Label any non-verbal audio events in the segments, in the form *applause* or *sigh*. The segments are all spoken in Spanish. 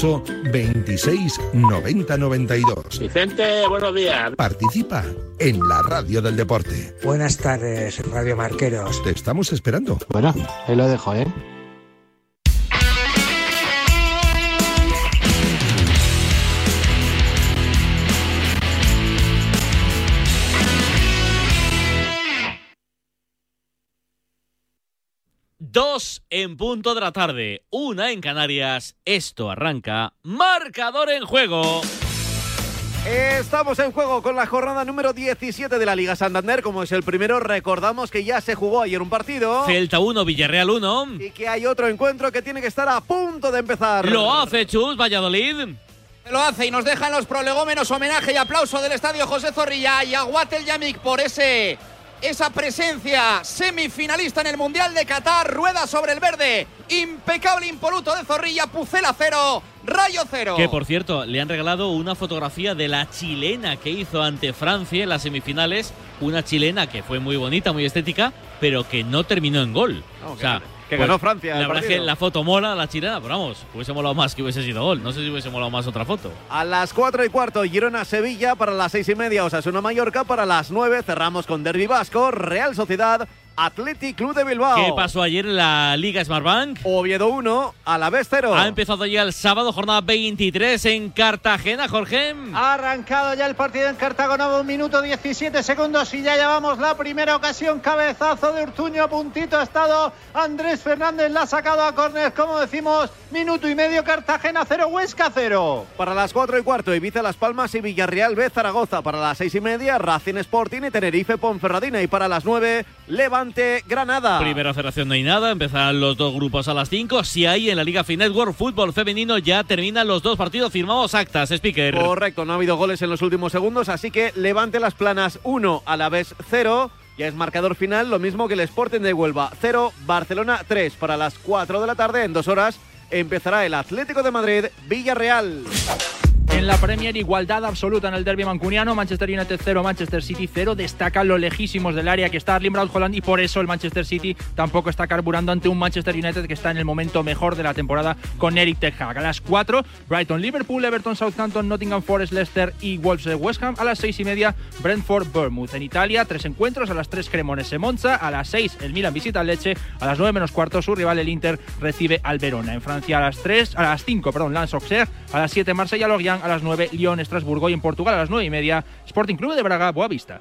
26 90 92. Vicente, buenos días. Participa en la radio del deporte. Buenas tardes, Radio Marqueros. Te estamos esperando. Bueno, ahí lo dejo, ¿eh? Dos en punto de la tarde, una en Canarias. Esto arranca. Marcador en juego. Estamos en juego con la jornada número 17 de la Liga Santander. Como es el primero, recordamos que ya se jugó ayer un partido. Celta 1, Villarreal 1. Y que hay otro encuentro que tiene que estar a punto de empezar. Lo hace Chus, Valladolid. Lo hace y nos dejan los prolegómenos homenaje y aplauso del estadio José Zorrilla y a Guatel Yamik por ese esa presencia semifinalista en el Mundial de Qatar, rueda sobre el verde, impecable impoluto de Zorrilla, Pucela cero, Rayo cero. Que por cierto, le han regalado una fotografía de la chilena que hizo ante Francia en las semifinales, una chilena que fue muy bonita, muy estética, pero que no terminó en gol. o sea, que pues, ganó Francia. La verdad es que la foto mola, la chilena, pero vamos, hubiese molado más que hubiese sido gol. No sé si hubiese molado más otra foto. A las 4 y cuarto, Girona-Sevilla para las 6 y media, Osasuna-Mallorca para las 9. Cerramos con Derby Vasco, Real Sociedad Athletic Club de Bilbao. ¿Qué pasó ayer en la Liga Smartbank? Oviedo 1, a la vez 0. Ha empezado ya el sábado, jornada 23 en Cartagena, Jorge. Ha arrancado ya el partido en Cartago, un minuto 17 segundos y ya llevamos la primera ocasión. Cabezazo de Urtuño, puntito ha estado Andrés Fernández, la ha sacado a córner, como decimos, minuto y medio Cartagena 0, Huesca 0. Para las 4 y cuarto, Ibiza Las Palmas y Villarreal B Zaragoza. Para las 6 y media, Racing Sporting y Tenerife Ponferradina. Y para las 9, Levante Granada. Primera federación no hay nada, empezarán los dos grupos a las 5. Si hay en la Liga Fin Network Fútbol Femenino ya terminan los dos partidos firmados actas, speaker. Correcto, no ha habido goles en los últimos segundos, así que levante las planas 1 a la vez 0. Ya es marcador final, lo mismo que el Sporting de Huelva 0, Barcelona 3 para las 4 de la tarde. En dos horas empezará el Atlético de Madrid Villarreal. En la Premier, igualdad absoluta en el derby mancuniano. Manchester United 0, Manchester City 0. Destacan los lejísimos del área que está Arling Braut Holland y por eso el Manchester City tampoco está carburando ante un Manchester United que está en el momento mejor de la temporada con Eric Ten Hag. A las 4, Brighton, Liverpool, Everton, Southampton, Nottingham Forest, Leicester y Wolves de West Ham. A las 6 y media, Brentford, Bournemouth. En Italia, tres encuentros. A las 3, Cremonese, Monza. A las 6, el Milan visita al Leche. A las 9 menos cuarto, su rival, el Inter, recibe al Verona. En Francia, a las 3, a las 5, perdón, Lance Auxerre. A las 7, Marsella, Lorient. A las 9, Lyon, Estrasburgo y en Portugal a las 9 y media, Sporting Club de Braga, Boavista.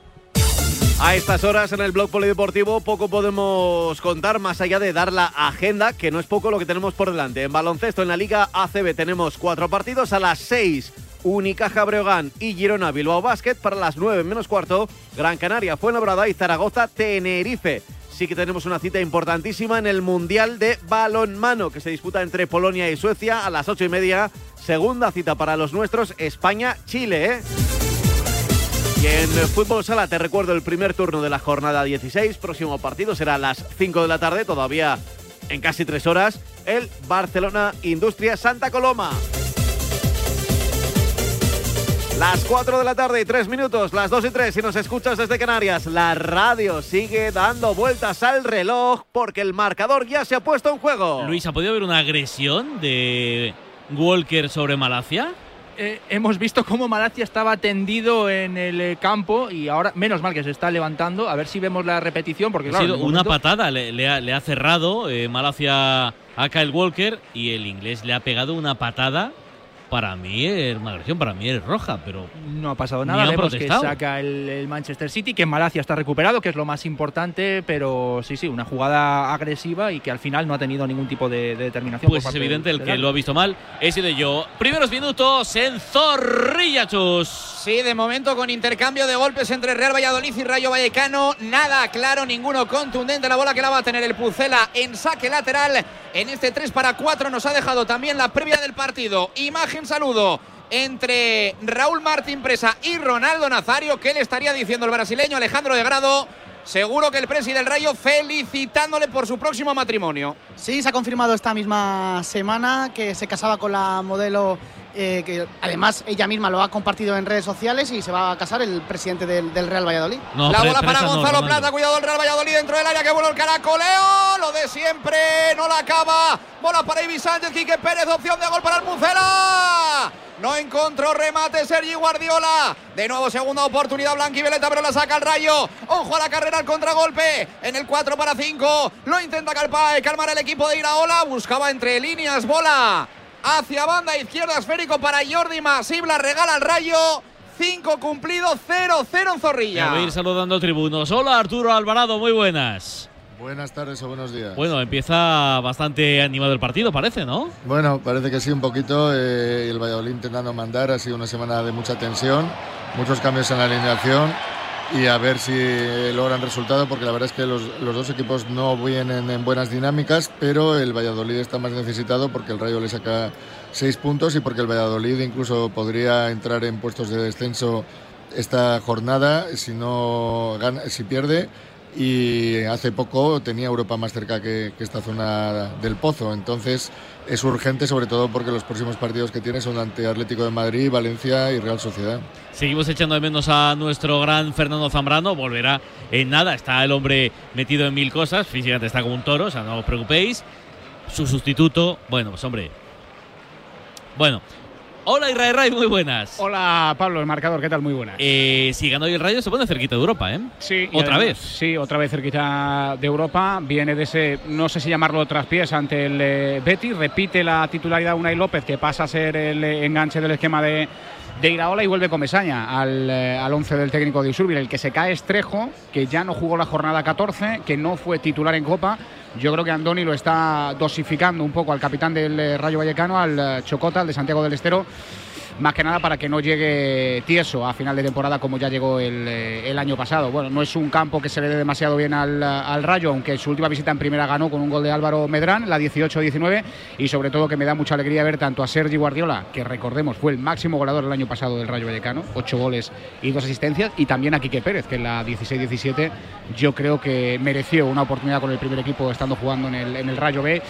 A estas horas en el blog polideportivo poco podemos contar más allá de dar la agenda, que no es poco lo que tenemos por delante. En baloncesto en la Liga ACB tenemos cuatro partidos a las 6. Unicaja Breogán y Girona Bilbao Basket para las 9 menos cuarto. Gran Canaria, Fuenlabrada y Zaragoza Tenerife. Sí que tenemos una cita importantísima en el Mundial de Balonmano que se disputa entre Polonia y Suecia a las 8 y media. Segunda cita para los nuestros, España-Chile. ¿eh? Y en fútbol sala te recuerdo el primer turno de la jornada 16. Próximo partido será a las 5 de la tarde, todavía en casi tres horas. El Barcelona Industria Santa Coloma. Las 4 de la tarde y 3 minutos, las 2 y 3 si nos escuchas desde Canarias. La radio sigue dando vueltas al reloj porque el marcador ya se ha puesto en juego. Luis, ¿ha podido haber una agresión de Walker sobre Malacia? Eh, hemos visto cómo Malacia estaba tendido en el eh, campo y ahora, menos mal que se está levantando. A ver si vemos la repetición. Porque, ha sido una patada, le, ha, cerrado eh, Malacia a Kyle Walker y el inglés le ha pegado una patada para mí es una agresión, para mí es roja, pero no ha pasado nada. Vemos que saca el, Manchester City, que Malacia está recuperado, que es lo más importante, pero sí, sí, una jugada agresiva y que al final no ha tenido ningún tipo de, determinación. Pues es evidente el que lo ha visto mal he sido yo. Primeros minutos en Zorrilla, Chus. Sí, de momento con intercambio de golpes entre Real Valladolid y Rayo Vallecano, nada claro, ninguno contundente. La bola que la va a tener el Pucela en saque lateral en este 3 para 4 nos ha dejado también la previa del partido. Imagen saludo entre Raúl Martín Presa y Ronaldo Nazario. ¿Qué le estaría diciendo el brasileño Alejandro de Grado? Seguro que el presidente del Rayo felicitándole por su próximo matrimonio. Sí, se ha confirmado esta misma semana que se casaba con la modelo eh, que además ella misma lo ha compartido en redes sociales y se va a casar el presidente del, Real Valladolid. la bola para Gonzalo Plata, cuidado el Real Valladolid dentro del área, que bueno el caracoleo, lo de siempre, no la acaba. Bola para Ibi Sánchez, Quique Pérez, opción de gol para el Pucela. No encontró remate Sergi Guardiola. De nuevo segunda oportunidad Blanquivioleta, pero la saca el rayo. Ojo a la carrera al contragolpe. En el 4 para 5. Lo intenta Calpae. Calmar el equipo de Iraola. Buscaba entre líneas bola. Hacia banda izquierda esférico para Jordi Masibla. Regala al rayo. 5 cumplido, 0-0 en Zorrilla. Voy a ir saludando tribunos. Hola Arturo Alvarado, muy buenas. Buenas tardes o buenos días. Bueno, empieza bastante animado el partido, parece, ¿no? Bueno, parece que sí, un poquito. Eh, el Valladolid intentando mandar. Ha sido una semana de mucha tensión, muchos cambios en la alineación y a ver si logran resultado, porque la verdad es que los, los, dos equipos no vienen en buenas dinámicas, pero el Valladolid está más necesitado porque el Rayo le saca seis puntos y porque el Valladolid incluso podría entrar en puestos de descenso esta jornada si no gana, si pierde y hace poco tenía Europa más cerca que, esta zona del pozo. Entonces es urgente, sobre todo porque los próximos partidos que tiene son ante Atlético de Madrid, Valencia y Real Sociedad. Seguimos echando de menos a nuestro gran Fernando Zambrano. Volverá en nada. Está el hombre metido en mil cosas. Físicamente está como un toro, o sea, no os preocupéis. Su sustituto, bueno, pues hombre. Bueno, Hola Israel Ray, muy buenas. Hola Pablo, el marcador, ¿qué tal? Muy buenas. Eh, si ganó hoy el Rayo se pone cerquita de Europa, ¿eh? Sí. ¿Otra además, vez? Sí, otra vez cerquita de Europa. Viene de ese, no sé si llamarlo traspiés ante el eh, Betis. Repite la titularidad Unai López, que pasa a ser el eh, enganche del esquema de, de Iraola y vuelve con Mesaña al, eh, al once del técnico de Usurbil. El que se cae es Trejo, que ya no jugó la jornada 14, que no fue titular en Copa. Yo creo que Andoni lo está dosificando un poco al capitán del eh, Rayo Vallecano, al eh, Chocota, al de Santiago del Estero más que nada para que no llegue tieso a final de temporada como ya llegó el, eh, año pasado. Bueno, no es un campo que se le dé demasiado bien al, Rayo, aunque su última visita en primera ganó con un gol de Álvaro Medrán, la 18-19, y sobre todo que me da mucha alegría ver tanto a Sergi Guardiola, que recordemos fue el máximo goleador el año pasado del Rayo Vallecano, ocho goles y dos asistencias, y también a Quique Pérez, que en la 16-17 yo creo que mereció una oportunidad con el primer equipo estando jugando en el, en el Rayo B.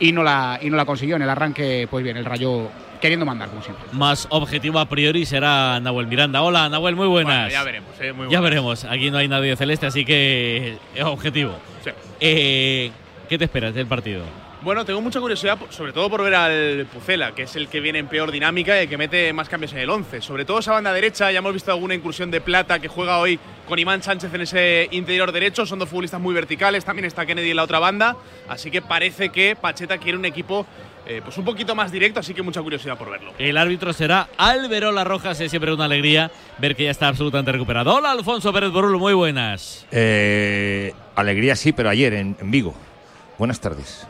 Y no, la, y no la consiguió en el arranque, pues bien, el Rayo queriendo mandar, como siempre. Más objetivo a priori será Nahuel Miranda. Hola, Nahuel, muy buenas. Bueno, ya veremos, eh, muy buenas. Ya veremos. Aquí no hay nadie celeste, así que es objetivo. Sí. Eh, ¿Qué te esperas del partido? Bueno, tengo mucha curiosidad, sobre todo por ver al Pucela, que es el que viene en peor dinámica y el que mete más cambios en el 11. Sobre todo esa banda derecha, ya hemos visto alguna incursión de Plata que juega hoy con Iván Sánchez en ese interior derecho. Son dos futbolistas muy verticales, también está Kennedy en la otra banda. Así que parece que Pacheta quiere un equipo eh, pues un poquito más directo, así que mucha curiosidad por verlo. El árbitro será Alberola Rojas, es siempre una alegría ver que ya está absolutamente recuperado. Hola, Alfonso Pérez Borulo, muy buenas. Eh, alegría sí, pero ayer en, en Vigo. Buenas tardes.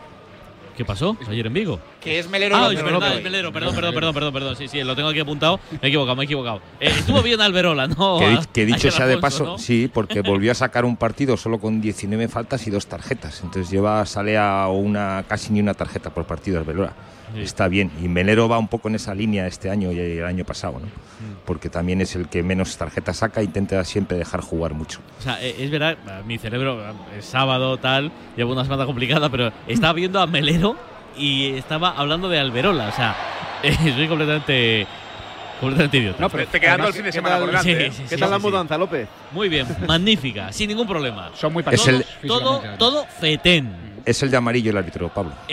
¿Qué pasó? Ayer en Vigo. Que es Melero. Ah, es verdad, es Melero. Perdón, perdón, perdón, perdón, perdón. Sí, sí, lo tengo aquí apuntado. Me he equivocado, me he equivocado. Eh, estuvo bien Alberola, ¿no? Que, que *laughs* dicho sea de paso, ¿no? sí, porque volvió a sacar un partido solo con 19 faltas y dos tarjetas. Entonces lleva, sale a una casi ni una tarjeta por partido Alberola. Sí. Está bien. Y Melero va un poco en esa línea este año y el año pasado, ¿no? Porque también es el que menos tarjetas saca e intenta siempre dejar jugar mucho. O sea, eh, es verdad, mi cerebro eh, es sábado, tal, llevo una semana complicada, pero estaba viendo a Melero y estaba hablando de Alberola. O sea, *laughs* eh, soy completamente, completamente idiota. No, pero te quedando el fin de semana por delante. Sí, ¿eh? sí, ¿Qué sí, tal la mudanza, López? Muy bien, magnífica, sin ningún problema. Son muy el- parecidos. Todo, todo fetén. Es el de amarillo el árbitro, Pablo. *laughs*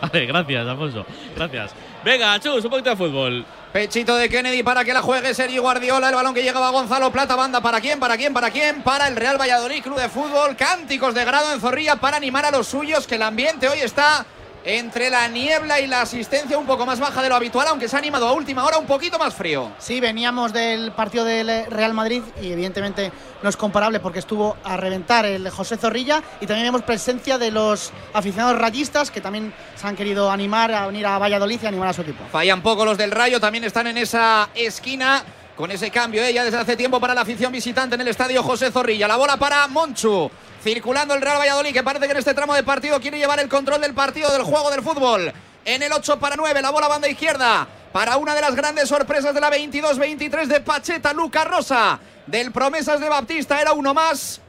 vale, gracias, Alfonso. Gracias. Venga, chus, un poquito de fútbol. Pechito de Kennedy para que la juegue Sergi Guardiola. El balón que llegaba a Gonzalo Plata. Banda para quién, para quién, para quién. Para el Real Valladolid Club de Fútbol. Cánticos de grado en Zorrilla para animar a los suyos. Que el ambiente hoy está entre la niebla y la asistencia un poco más baja de lo habitual. Aunque se ha animado a última hora un poquito más frío. Sí, veníamos del partido del Real Madrid y evidentemente no es comparable porque estuvo a reventar el José Zorrilla y también vemos presencia de los aficionados rayistas que también se han querido animar a venir a Valladolid y animar a su equipo. Fallan poco los del Rayo, también están en esa esquina con ese cambio ¿eh? ya desde hace tiempo para la afición visitante en el estadio José Zorrilla. La bola para Monchu. Circulando el Real Valladolid, que parece que en este tramo de partido quiere llevar el control del partido, del juego del fútbol. En el 8 para 9, la bola banda izquierda. Para una de las grandes sorpresas de la 22-23 de Pacheta, Luca Rosa. Del Promesas de Baptista, era uno más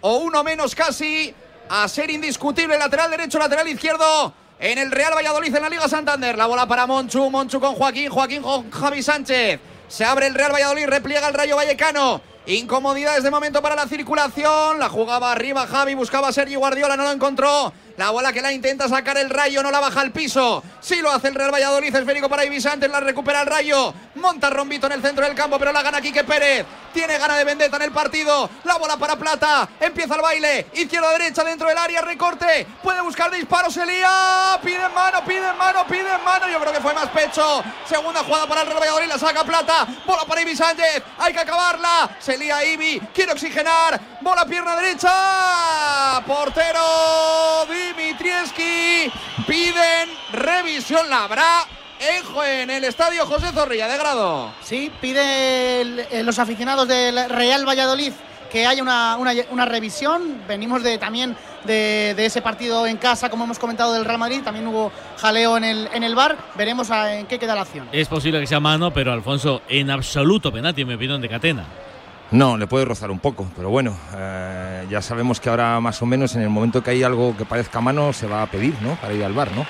o uno menos casi a ser indiscutible lateral derecho, lateral izquierdo en el Real Valladolid en la Liga Santander. La bola para Monchu, Monchu con Joaquín, Joaquín con Javi Sánchez. Se abre el Real Valladolid, repliega el Rayo Vallecano. Incomodidades de momento para la circulación. La jugaba arriba Javi, buscaba a Sergio Guardiola, no lo encontró. La bola que la intenta sacar el rayo, no la baja al piso. Sí lo hace el Real Valladolid, esférico para Ibis antes, la recupera el rayo. Monta Rombito en el centro del campo, pero la gana Quique Pérez. Tiene gana de vendetta en el partido. La bola para Plata. Empieza el baile. Izquierda derecha dentro del área, recorte. Puede buscar disparo, se lía. Pide mano, pide mano, pide mano. Yo creo que fue más pecho. Segunda jugada para el Real Valladolid, la saca Plata. Bola para Ibi Sánchez. Hay que acabarla. Se lía Ibi. Quiere oxigenar. Bola pierna derecha. Portero Dimitrieski. Piden revisión. La habrá en el estadio José Zorrilla de Grado. Sí, pide eh, los aficionados del Real Valladolid que haya una, una, una revisión. Venimos de, también de, de, ese partido en casa, como hemos comentado, del Real Madrid. También hubo jaleo en el, en el bar. Veremos a, en qué queda la acción. Es posible que sea mano, pero Alfonso, en absoluto penalti, en mi opinión, de Catena. No, le puede rozar un poco, pero bueno, eh, ya sabemos que ahora más o menos en el momento que hay algo que parezca mano se va a pedir, ¿no? Para ir al bar, ¿no?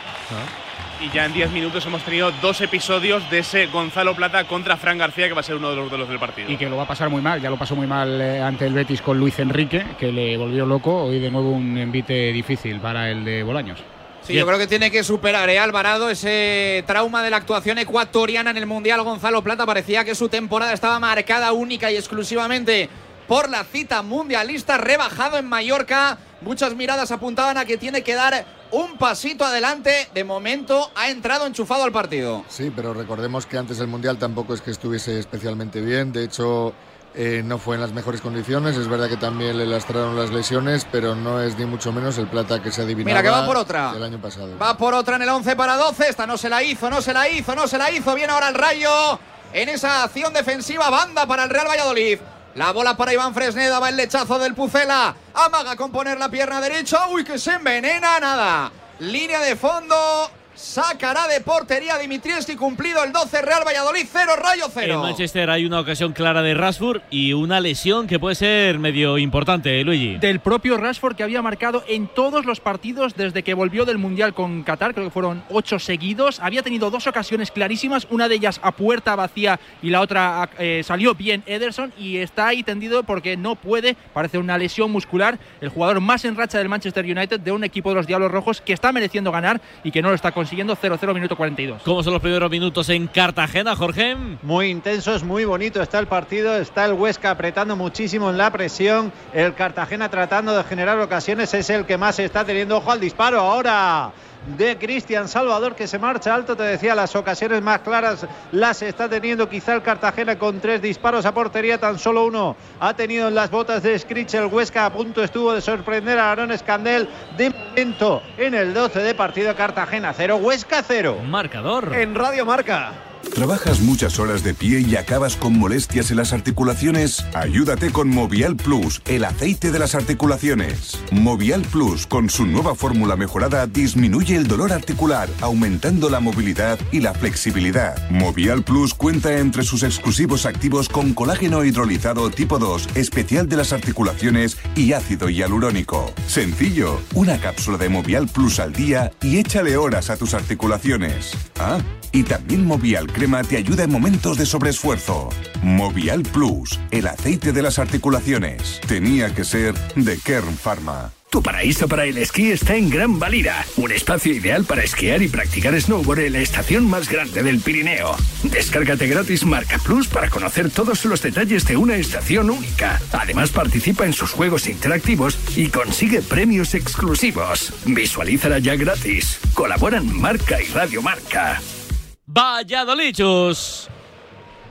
Y ya en 10 minutos hemos tenido dos episodios de ese Gonzalo Plata contra Fran García, que va a ser uno de los duelos del partido. Y que lo va a pasar muy mal, ya lo pasó muy mal eh, ante el Betis con Luis Enrique, que le volvió loco. Hoy de nuevo un envite difícil para el de Bolaños. Sí, yo creo que tiene que superar eh, Alvarado ese trauma de la actuación ecuatoriana en el Mundial. Gonzalo Plata parecía que su temporada estaba marcada única y exclusivamente por la cita mundialista, rebajado en Mallorca. Muchas miradas apuntaban a que tiene que dar un pasito adelante. De momento ha entrado enchufado al partido. Sí, pero recordemos que antes del Mundial tampoco es que estuviese especialmente bien. De hecho, eh, no fue en las mejores condiciones. Es verdad que también le lastraron las lesiones, pero no es ni mucho menos el plata que se adivinaba Mira que va por otra. el año pasado. Va por otra en el 11 para 12. Esta no se la hizo, no se la hizo, no se la hizo. Viene ahora el rayo en esa acción defensiva. Banda para el Real Valladolid. La bola para Iván Fresneda, va el lechazo del Pucela. Amaga con poner la pierna derecha. Uy, que se envenena, nada. Línea de fondo. Sacará de portería Dimitrieski cumplido el 12 Real Valladolid 0 Rayo 0. En Manchester hay una ocasión clara de Rashford y una lesión que puede ser medio importante, Luigi. Del propio Rashford que había marcado en todos los partidos desde que volvió del Mundial con Qatar, creo que fueron ocho seguidos. Había tenido dos ocasiones clarísimas, una de ellas a puerta vacía y la otra eh, salió bien Ederson y está ahí tendido porque no puede, parece una lesión muscular, el jugador más en racha del Manchester United de un equipo de los Diablos Rojos que está mereciendo ganar y que no lo está consiguiendo consiguiendo 0-0 minuto 42. ¿Cómo son los primeros minutos en Cartagena, Jorge? Muy intensos, muy bonito está el partido. Está el Huesca apretando muchísimo en la presión. El Cartagena tratando de generar ocasiones es el que más está teniendo. Ojo al disparo ahora de Cristian Salvador que se marcha alto. Te decía, las ocasiones más claras las está teniendo quizá el Cartagena con tres disparos a portería. Tan solo uno ha tenido en las botas de Scritch el Huesca. A punto estuvo de sorprender a Aaron Escandel. De momento en el 12 de partido Cartagena 0, Huesca 0. Marcador. En Radio Marca. ¿Trabajas muchas horas de pie y acabas con molestias en las articulaciones? Ayúdate con Movial Plus, el aceite de las articulaciones. Movial Plus, con su nueva fórmula mejorada, disminuye el dolor articular, aumentando la movilidad y la flexibilidad. Movial Plus cuenta entre sus exclusivos activos con colágeno hidrolizado tipo 2, especial de las articulaciones y ácido hialurónico. Sencillo, una cápsula de Movial Plus al día y échale horas a tus articulaciones. Ah, y también Movial Crema te ayuda en momentos de sobreesfuerzo. Movial Plus, el aceite de las articulaciones. Tenía que ser de Kern Pharma. Tu paraíso para el esquí está en Gran Valira, un espacio ideal para esquiar y practicar snowboard en la estación más grande del Pirineo. Descárgate gratis Marca Plus para conocer todos los detalles de una estación única. Además participa en sus juegos interactivos y consigue premios exclusivos. Visualízala ya gratis. Colaboran Marca y Radio Marca. Valladolichos.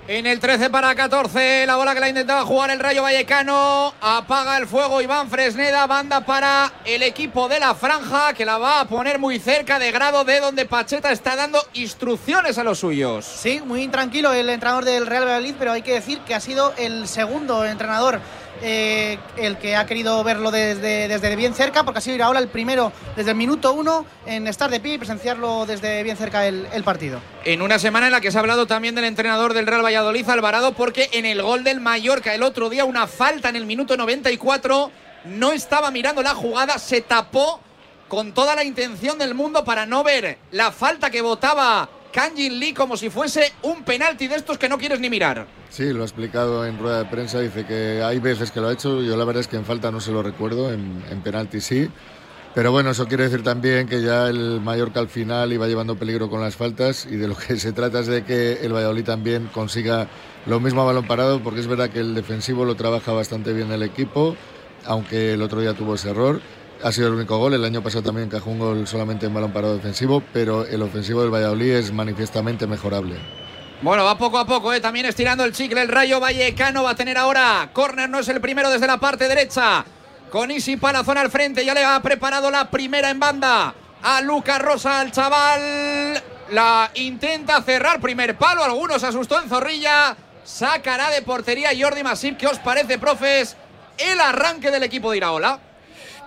En el 13 para 14, la bola que la intentaba jugar el Rayo Vallecano. Apaga el fuego Iván Fresneda. Banda para el equipo de la franja que la va a poner muy cerca de grado de donde Pacheta está dando instrucciones a los suyos. Sí, muy intranquilo el entrenador del Real Valladolid, pero hay que decir que ha sido el segundo entrenador eh, el que ha querido verlo desde, desde bien cerca, porque ha sido ahora el primero desde el minuto uno en estar de pie y presenciarlo desde bien cerca el, el, partido. En una semana en la que se ha hablado también del entrenador del Real Valladolid, Alvarado, porque en el gol del Mallorca el otro día, una falta en el minuto 94, no estaba mirando la jugada, se tapó con toda la intención del mundo para no ver la falta que votaba Kanjin Lee como si fuese un penalti de estos que no quieres ni mirar. Sí, lo ha explicado en rueda de prensa, dice que hay veces que lo ha hecho, yo la verdad es que en falta no se lo recuerdo, en, en penalti sí, Pero bueno, eso quiere decir también que ya el Mallorca al final iba llevando peligro con las faltas y de lo que *laughs* se trata es de que el Valladolid también consiga lo mismo a balón parado, porque es verdad que el defensivo lo trabaja bastante bien el equipo, aunque el otro día tuvo ese error. Ha sido el único gol, el año pasado también encajó un gol solamente en balón parado defensivo, pero el ofensivo del Valladolid es manifiestamente mejorable. Bueno, va poco a poco, ¿eh? también estirando el chicle. El Rayo Vallecano va a tener ahora. Corner no es el primero desde la parte derecha. Con Isi Palazón al frente, ya le ha preparado la primera en banda a Lucas Rosa, al chaval. La intenta cerrar, primer palo. Algunos asustó en Zorrilla. Sacará de portería Jordi Masip. ¿Qué os parece, profes? El arranque del equipo de Iraola.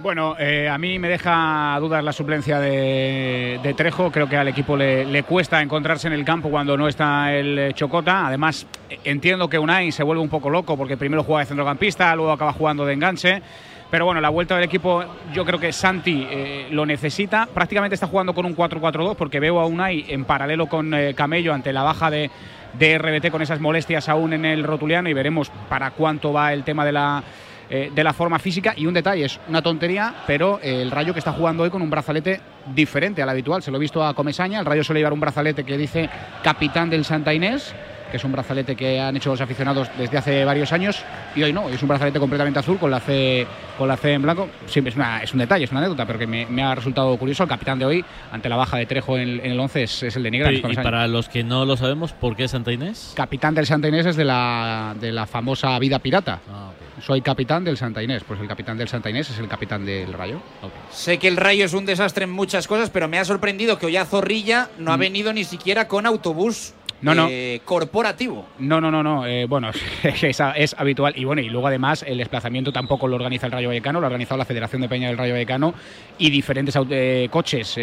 Bueno, eh, a mí me deja dudas la suplencia de, Trejo. Creo que al equipo le, le, cuesta encontrarse en el campo cuando no está el eh, Chocota. Además, entiendo que Unai se vuelve un poco loco porque primero juega de centrocampista, luego acaba jugando de enganche. Pero bueno, la vuelta del equipo yo creo que Santi eh, lo necesita. Prácticamente está jugando con un 4-4-2 porque veo a Unai en paralelo con eh, Camello ante la baja de, de, RBT con esas molestias aún en el rotuliano y veremos para cuánto va el tema de la, eh, de la forma física. Y un detalle, es una tontería, pero el Rayo que está jugando hoy con un brazalete diferente al habitual. Se lo he visto a Comesaña, el Rayo suele llevar un brazalete que dice capitán del Santa Inés que es un brazalete que han hecho los aficionados desde hace varios años y hoy no, es un brazalete completamente azul con la C, con la C en blanco. Siempre es, una, es un detalle, es una anécdota, pero que me, me, ha resultado curioso. El capitán de hoy, ante la baja de Trejo en, en el 11, es, es, el de Negra. Y, y para los que no lo sabemos, ¿por qué Santa Inés? Capitán del Santa Inés es de la, de la famosa vida pirata. Ah, okay. Soy capitán del Santa Inés, pues el capitán del Santa Inés es el capitán del Rayo. Okay. Sé que el Rayo es un desastre en muchas cosas, pero me ha sorprendido que hoy a Zorrilla no mm. ha venido ni siquiera con autobús no, no. Eh, corporativo. No, no, no, no. Eh, bueno, *laughs* es, es, habitual. Y bueno, y luego además el desplazamiento tampoco lo organiza el Rayo Vallecano, lo ha organizado la Federación de Peña del Rayo Vallecano y diferentes eh, coches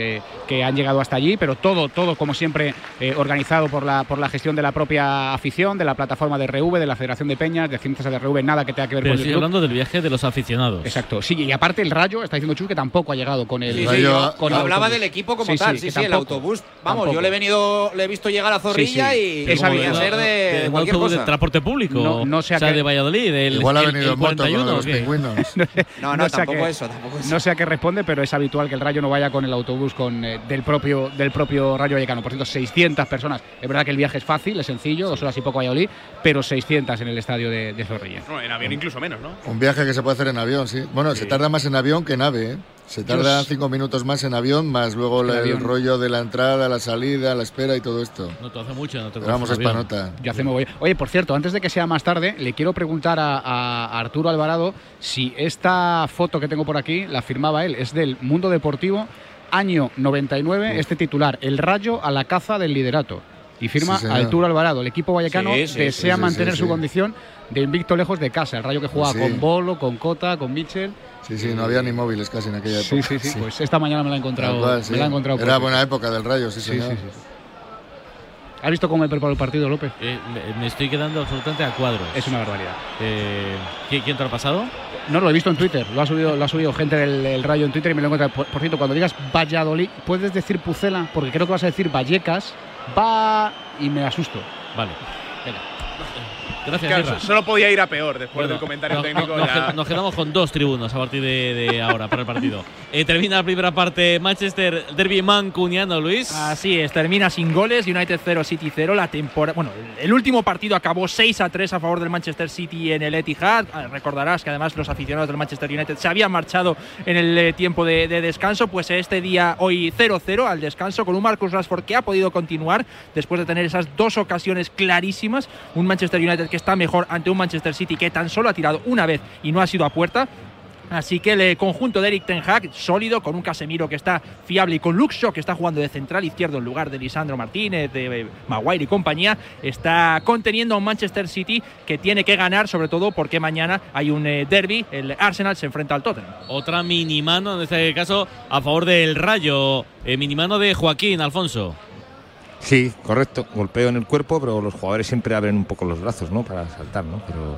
que han llegado hasta allí, pero todo, todo como siempre organizado por la, por la gestión de la propia afición, de la plataforma de RV, de la Federación de Peñas, de Ciencias de RV, nada que tenga que ver pero con estoy el hablando del viaje de los aficionados. Exacto. Sí, y aparte el Rayo, está diciendo Chus que tampoco ha llegado con el sí, Rayo. Sí, con el hablaba del equipo como sí, tal, sí, sí, sí, el autobús. Vamos, tampoco. yo le he venido, le he visto llegar a Zorrilla y es podía ser de, de, de cualquier autobús cosa. de transporte público. No, no sé o sea, de Valladolid. Del, Igual ha el- venido el en moto con 41, los ¿o qué? pingüinos. *laughs* No, no, tampoco qué- eso, tampoco eso. No sé a qué responde, pero es habitual que el Rayo no vaya con el autobús con, eh, del, propio, del propio Rayo Vallecano. Por cierto, 600 personas. Es verdad que el viaje es fácil, es sencillo, dos horas y poco a Valladolid, pero 600 en el estadio de, de Zorrilla. No, en avión incluso menos, ¿no? Un viaje que se puede hacer en avión, sí. Bueno, se tarda más en avión que en ave, ¿eh? Se tarda Yo- cinco minutos más en avión, más luego El el, avión. rollo de la entrada, la salida, la espera y todo esto. No te hace mucho, no te Pero vamos, es coges para avión. nota. Yo hace mogollón. Oye, por cierto, antes de que sea más tarde, le quiero preguntar a, a Arturo Alvarado si esta foto que tengo por aquí la firmaba él. Es del Mundo Deportivo, año 99, este titular, El Rayo a la caza del liderato. Y firma Sí. Arturo Alvarado. El equipo vallecano Sí, sí, desea mantener sí, su sí. condición de invicto lejos de casa. El Rayo que jugaba Sí. con Bolo, con Cota, con Mitchell. Sí, sí, no había ni móviles casi en aquella Sí, época. sí, sí, Pues esta mañana me la he encontrado. Cual, sí. me la he encontrado Era buena época del Rayo, sí, Sí, señor. sí, sí, sí. ¿Has visto cómo me preparó el partido, López? Eh, me, estoy quedando absolutamente a cuadros. Es una barbaridad. Eh, ¿quién, quién te lo ha pasado? No, lo he visto en Twitter. Lo ha subido, lo ha subido gente del, del Rayo en Twitter y me lo he encontrado. Por, por cierto, cuando digas Valladolid, puedes decir Pucela, porque creo que vas a decir Vallecas. Va y me asusto. Vale. Venga. Gracias, Claro, solo podía ir a peor después Bueno, del comentario no- técnico. no- nos, ya. qued- nos quedamos con dos tribunos a partir de, de ahora para el partido. Eh, termina la primera parte Manchester Derby mancuniano, Luis. Así es, termina sin goles, United 0, City 0. La temporada, bueno, el, el último partido acabó 6 a 3 a favor del Manchester City en el Etihad. Ah, Recordarás que además los aficionados del Manchester United se habían marchado en el eh, tiempo de, de descanso. Pues este día, hoy 0-0 al descanso, con un Marcus Rashford que ha podido continuar después de tener esas dos ocasiones clarísimas. Un Manchester United que está mejor ante un Manchester City que tan solo ha tirado una vez y no ha sido a puerta. Así que el eh, conjunto de Eric Ten Hag, sólido, con un Casemiro que está fiable y con Luke Shaw que está jugando de central izquierdo en lugar de Lisandro Martínez, de eh, Maguire y compañía, está conteniendo a un Manchester City que tiene que ganar, sobre todo porque mañana hay un eh, derby, el Arsenal se enfrenta al Tottenham. Otra mini mano, en este caso, a favor del Rayo. Eh, mini mano de Joaquín Alfonso. Sí, correcto. Golpeo en el cuerpo, pero los jugadores siempre abren un poco los brazos, ¿no? Para saltar, ¿no? Pero,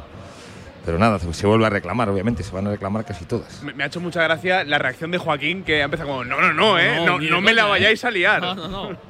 pero nada, se vuelve a reclamar, obviamente. Se van a reclamar casi todas. Me, me ha hecho mucha gracia la reacción de Joaquín que ha empezado como, no, no, no, eh, No, no, me la eh. vayáis a liar. No, no, no.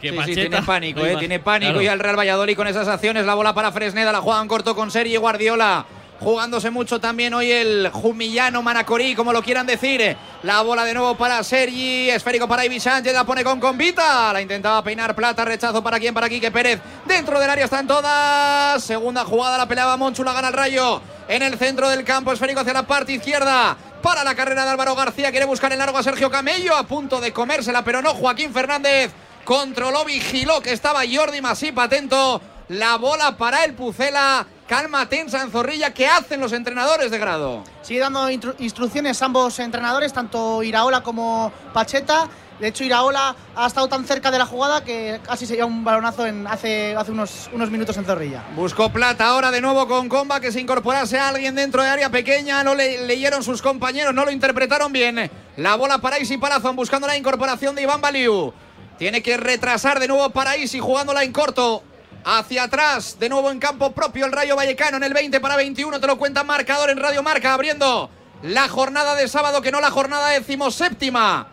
Que Sí, sí, tiene pánico, no eh, tiene pánico Claro. y al Real Valladolid con esas acciones. La bola para Fresneda, la juegan corto con Sergi Guardiola. Jugándose mucho también hoy el Jumillano Manacorí, como lo quieran decir. La bola de nuevo para Sergi, esférico para Ibi Sánchez, la pone con convita. La intentaba peinar Plata, rechazo para quién, para Quique Pérez. Dentro del área están todas. Segunda jugada, la peleaba Monchu, la gana el rayo. En el centro del campo, esférico hacia la parte izquierda. Para la carrera de Álvaro García, quiere buscar el largo a Sergio Camello, a punto de comérsela, pero no Joaquín Fernández. Controló, vigiló que estaba Jordi Masip atento. La bola para el Pucela. Calma tensa en Zorrilla. ¿Qué hacen los entrenadores de grado? Sigue dando intru- instrucciones ambos entrenadores, tanto Iraola como Pacheta. De hecho, Iraola ha estado tan cerca de la jugada que casi se lleva un balonazo en hace, hace unos, unos minutos en Zorrilla. Buscó plata ahora de nuevo con Comba que se incorporase a alguien dentro de área pequeña. No le leyeron sus compañeros, no lo interpretaron bien. La bola para Isi Palazón buscando la incorporación de Iván Baliu. Tiene que retrasar de nuevo para Isi jugándola en corto. Hacia atrás, de nuevo en campo propio el Rayo Vallecano en el 20 para 21. Te lo cuenta marcador en Radio Marca, abriendo la jornada de sábado, que no la jornada decimoséptima.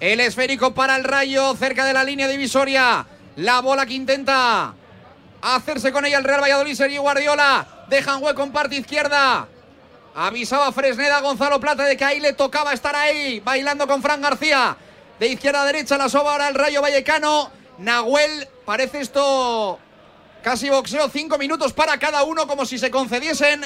El esférico para el Rayo cerca de la línea divisoria. La bola que intenta hacerse con ella el Real Valladolid, Sergio Guardiola. Dejan hueco en parte izquierda. Avisaba Fresneda Gonzalo Plata de que ahí le tocaba estar ahí, bailando con Fran García. De izquierda a derecha la soba ahora el Rayo Vallecano. Nahuel, parece esto casi boxeo. Cinco minutos para cada uno, como si se concediesen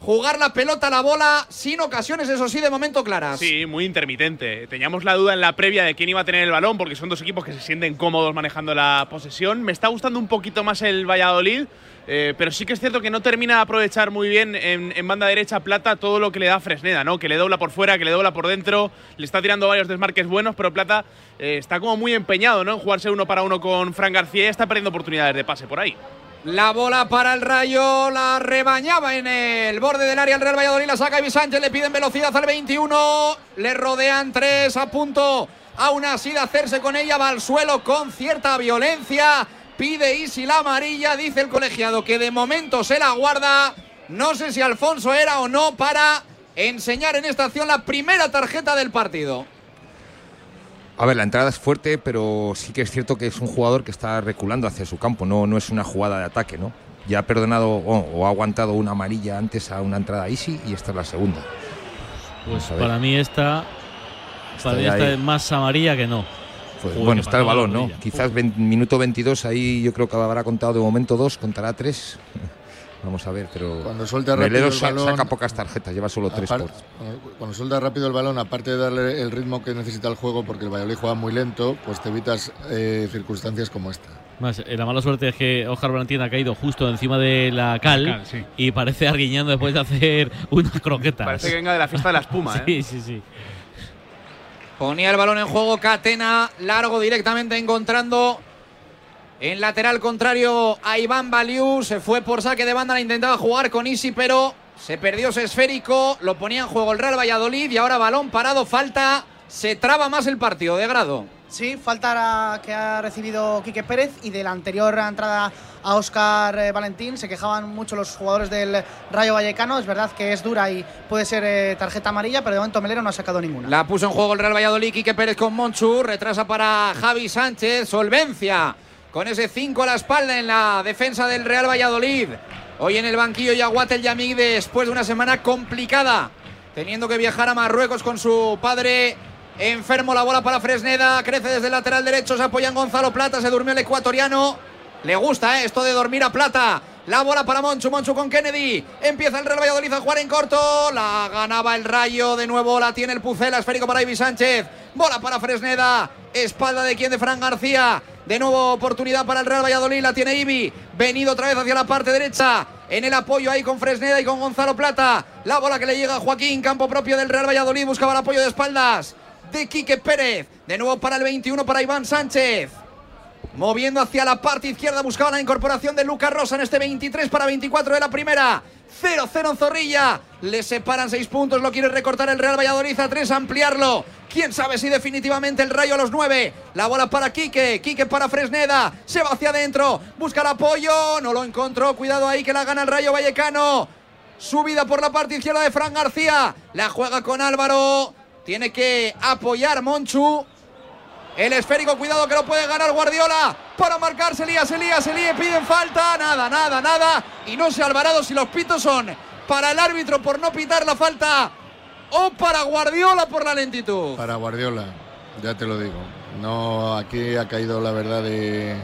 jugar la pelota, la bola, sin ocasiones, eso sí, de momento claras. Sí, muy intermitente. Teníamos la duda en la previa de quién iba a tener el balón, porque son dos equipos que se sienten cómodos manejando la posesión. Me está gustando un poquito más el Valladolid, eh, pero sí que es cierto que no termina de aprovechar muy bien en, banda derecha Plata todo lo que le da Fresneda, ¿no? Que le dobla por fuera, que le dobla por dentro, le está tirando varios desmarques buenos, pero Plata eh, está como muy empeñado, ¿no? En jugarse uno para uno con Fran García y está perdiendo oportunidades de pase por ahí. La bola para el Rayo, la rebañaba en el borde del área el Real Valladolid, la saca Ibi Sánchez, le piden velocidad al 21, le rodean tres a punto, aún así de hacerse con ella, va al suelo con cierta violencia, pide Isi la amarilla, dice el colegiado que de momento se la guarda, no sé si Alfonso era o no para enseñar en esta acción la primera tarjeta del partido. A ver, la entrada es fuerte, pero sí que es cierto que es un jugador que está reculando hacia su campo, no, no es una jugada de ataque, ¿no? Ya ha perdonado o, o ha aguantado una amarilla antes a una entrada easy y esta es la segunda. Pues para mí esta, para mí ya esta ahí. es más amarilla que no. Pues, Joder, bueno, está el balón, ¿no? Quizás minuto 22, ahí yo creo que habrá contado de momento dos, contará tres. Vamos a ver, pero. Cuando suelta Melero rápido el balón- saca pocas tarjetas, lleva solo tres por. Cuando suelta rápido el balón, aparte de darle el ritmo que necesita el juego, porque el Valladolid juega muy lento, pues te evitas eh, circunstancias como esta. Más, eh, la mala suerte es que Ojar Valentín ha caído justo encima de la cal, La cal, sí. y parece arguiñando después de hacer *laughs* unas croquetas. Parece que venga de la fiesta de la espuma, *laughs* ¿eh? Sí, sí, sí. Ponía el balón en juego Catena, largo directamente encontrando en lateral contrario a Iván Baliu. Se fue por saque de banda, la intentaba jugar con Isi, pero se perdió ese esférico. Lo ponía en juego el Real Valladolid y ahora balón parado, falta. Se traba más el partido de grado. Sí, falta que ha recibido Quique Pérez y de la anterior entrada a Óscar eh, Valentín se quejaban mucho los jugadores del Rayo Vallecano. Es verdad que es dura y puede ser eh, tarjeta amarilla, pero de momento Melero no ha sacado ninguna. La puso en juego el Real Valladolid, Quique Pérez con Monchu, retrasa para Javi Sánchez, solvencia con ese 5 a la espalda en la defensa del Real Valladolid. Hoy en el banquillo Yaguat el Yamig después de una semana complicada, teniendo que viajar a Marruecos con su padre enfermo. La bola para Fresneda, crece desde el lateral derecho, se apoya en Gonzalo Plata, se durmió el ecuatoriano. Le gusta eh, esto de dormir a Plata. La bola para Monchu, Monchu con Kennedy. Empieza el Real Valladolid a jugar en corto. La ganaba el Rayo. De nuevo la tiene el Pucela. Esférico para Ibi Sánchez. Bola para Fresneda. Espalda de quien de Fran García. De nuevo oportunidad para el Real Valladolid. La tiene Ibi. Venido otra vez hacia la parte derecha. En el apoyo ahí con Fresneda y con Gonzalo Plata. La bola que le llega a Joaquín. Campo propio del Real Valladolid. Buscaba el apoyo de espaldas de Quique Pérez. De nuevo para el 21 para Iván Sánchez. Moviendo hacia la parte izquierda, buscaba la incorporación de Lucas Rosa en este 23 para 24 de la primera. 0-0 en Zorrilla. Le separan 6 puntos, lo quiere recortar el Real Valladolid a 3, ampliarlo. Quién sabe si definitivamente el rayo a los 9. La bola para Quique, Quique para Fresneda. Se va hacia adentro, busca el apoyo. No lo encontró, cuidado ahí que la gana el Rayo Vallecano. Subida por la parte izquierda de Fran García. La juega con Álvaro. Tiene que apoyar Monchu. El esférico, cuidado que lo puede ganar Guardiola. Para marcarse Elías, Elías, Elías, piden falta. Nada, nada, nada. Y no sé Alvarado si los pitos son para el árbitro por no pitar la falta o para Guardiola por la lentitud. Para Guardiola, ya te lo digo. No, aquí ha caído la verdad de.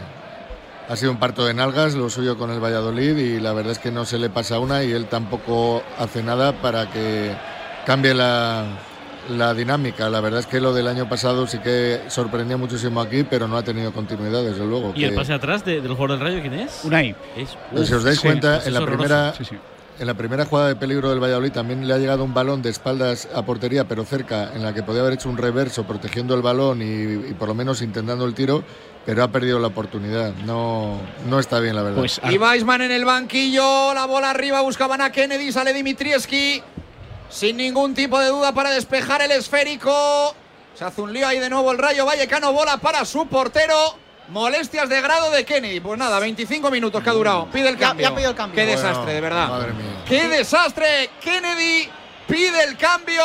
Ha sido un parto de nalgas lo suyo con el Valladolid y la verdad es que no se le pasa una y él tampoco hace nada para que cambie la, la dinámica. La verdad es que lo del año pasado sí que sorprendió muchísimo aquí, pero no ha tenido continuidad, desde luego. ¿Y el pase atrás de- del jugador del Rayo quién es? Unai. Es, Pues si os dais Sí, cuenta, en la, horroroso. primera, Sí, sí. en la primera jugada de peligro del Valladolid también le ha llegado un balón de espaldas a portería, pero cerca, en la que podía haber hecho un reverso protegiendo el balón y, y por lo menos intentando el tiro, pero ha perdido la oportunidad. No, no está bien, la verdad. Pues Y Weisman en el banquillo, la bola arriba, buscaban a Kennedy, sale Dimitrieski. Sin ningún tipo de duda para despejar el esférico. Se hace un lío ahí de nuevo el Rayo Vallecano, bola para su portero. Molestias de grado de Kennedy. Pues nada, 25 minutos que ha durado. Pide el Ya- cambio. ya pedido el cambio. Qué Bueno, desastre, de verdad. Madre mía. ¡Qué desastre! Kennedy pide el cambio.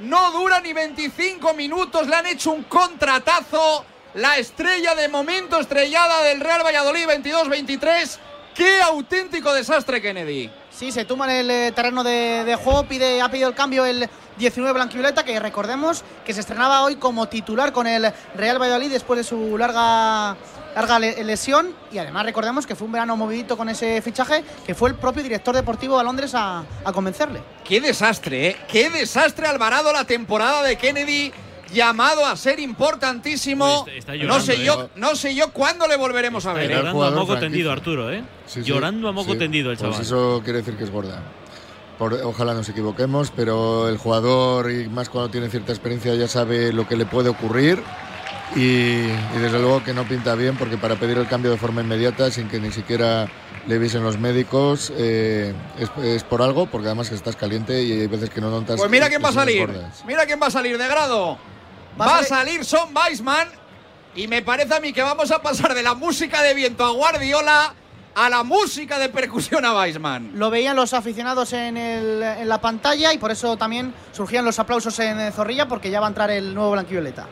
No dura ni 25 minutos. Le han hecho un contratazo. La estrella de momento estrellada del Real Valladolid 22-23. ¡Qué auténtico desastre, Kennedy! Sí, se tumba en el eh, terreno de, de juego, pide, ha pedido el cambio el 19 Blanquivioleta, que recordemos que se estrenaba hoy como titular con el Real Valladolid después de su larga, larga le- lesión. Y además recordemos que fue un verano movidito con ese fichaje, que fue el propio director deportivo a Londres a, a convencerle. ¡Qué desastre, eh! ¡Qué desastre, Alvarado, la temporada de Kennedy! Llamado a ser importantísimo. Está- está no llorando, sé eh. yo, no sé yo cuándo le volveremos a ver. ¿eh? Llorando a moco franquicia. tendido, Arturo, ¿eh? Sí, sí, Llorando a moco sí. tendido el chaval. Pues eso quiere decir que es gorda. Por- ojalá nos equivoquemos, pero el jugador, y más cuando tiene cierta experiencia, ya sabe lo que le puede ocurrir. Y, y desde luego que no pinta bien, porque para pedir el cambio de forma inmediata, sin que ni siquiera le viesen los médicos, eh, es, es por algo, porque además que estás caliente y hay veces que no notas. Pues mira quién va a salir. Mira quién va a salir de grado. Va Va a a salir Son Weisman. Y me parece a mí que vamos a pasar de la música de viento a Guardiola a la música de percusión a Weisman. Lo veían los aficionados en, el- en la pantalla y por eso también surgían los aplausos en Zorrilla, porque ya va a entrar el nuevo Blanquivioleta.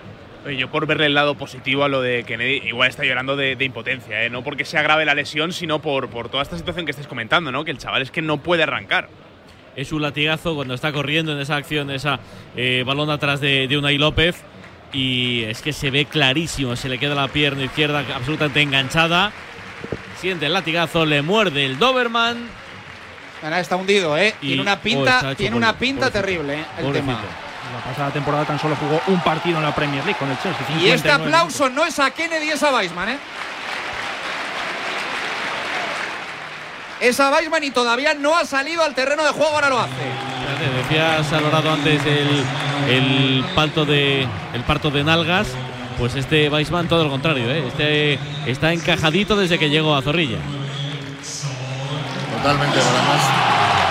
Yo por verle el lado positivo a lo de Kennedy, igual está llorando de, de impotencia, ¿eh? no porque sea grave la lesión, sino por, por toda esta situación que estáis comentando, ¿no? que el chaval es que no puede arrancar. Es un latigazo cuando está corriendo en esa acción, esa eh, balón atrás de, de Unai López. Y es que se ve clarísimo, se le queda la pierna izquierda absolutamente enganchada. Siente el latigazo, le muerde el Doberman. Ahora está hundido, ¿eh? Y- tiene una oh, pinta, hecho tiene polvo, una pinta pobrecito, terrible, ¿eh? El pobrecito. tema. La pasada temporada tan solo jugó un partido en la Premier League con el Chelsea. Y este 59 aplauso no es a Kennedy, es a Weisman, ¿eh? Es a Weisman y todavía no ha salido al terreno de juego, ahora lo hace. Decías, Alvarado, antes el, el, parto de, el parto de nalgas. Pues este Weisman todo lo contrario, ¿eh? Este está encajadito desde que llegó a Zorrilla. Totalmente, además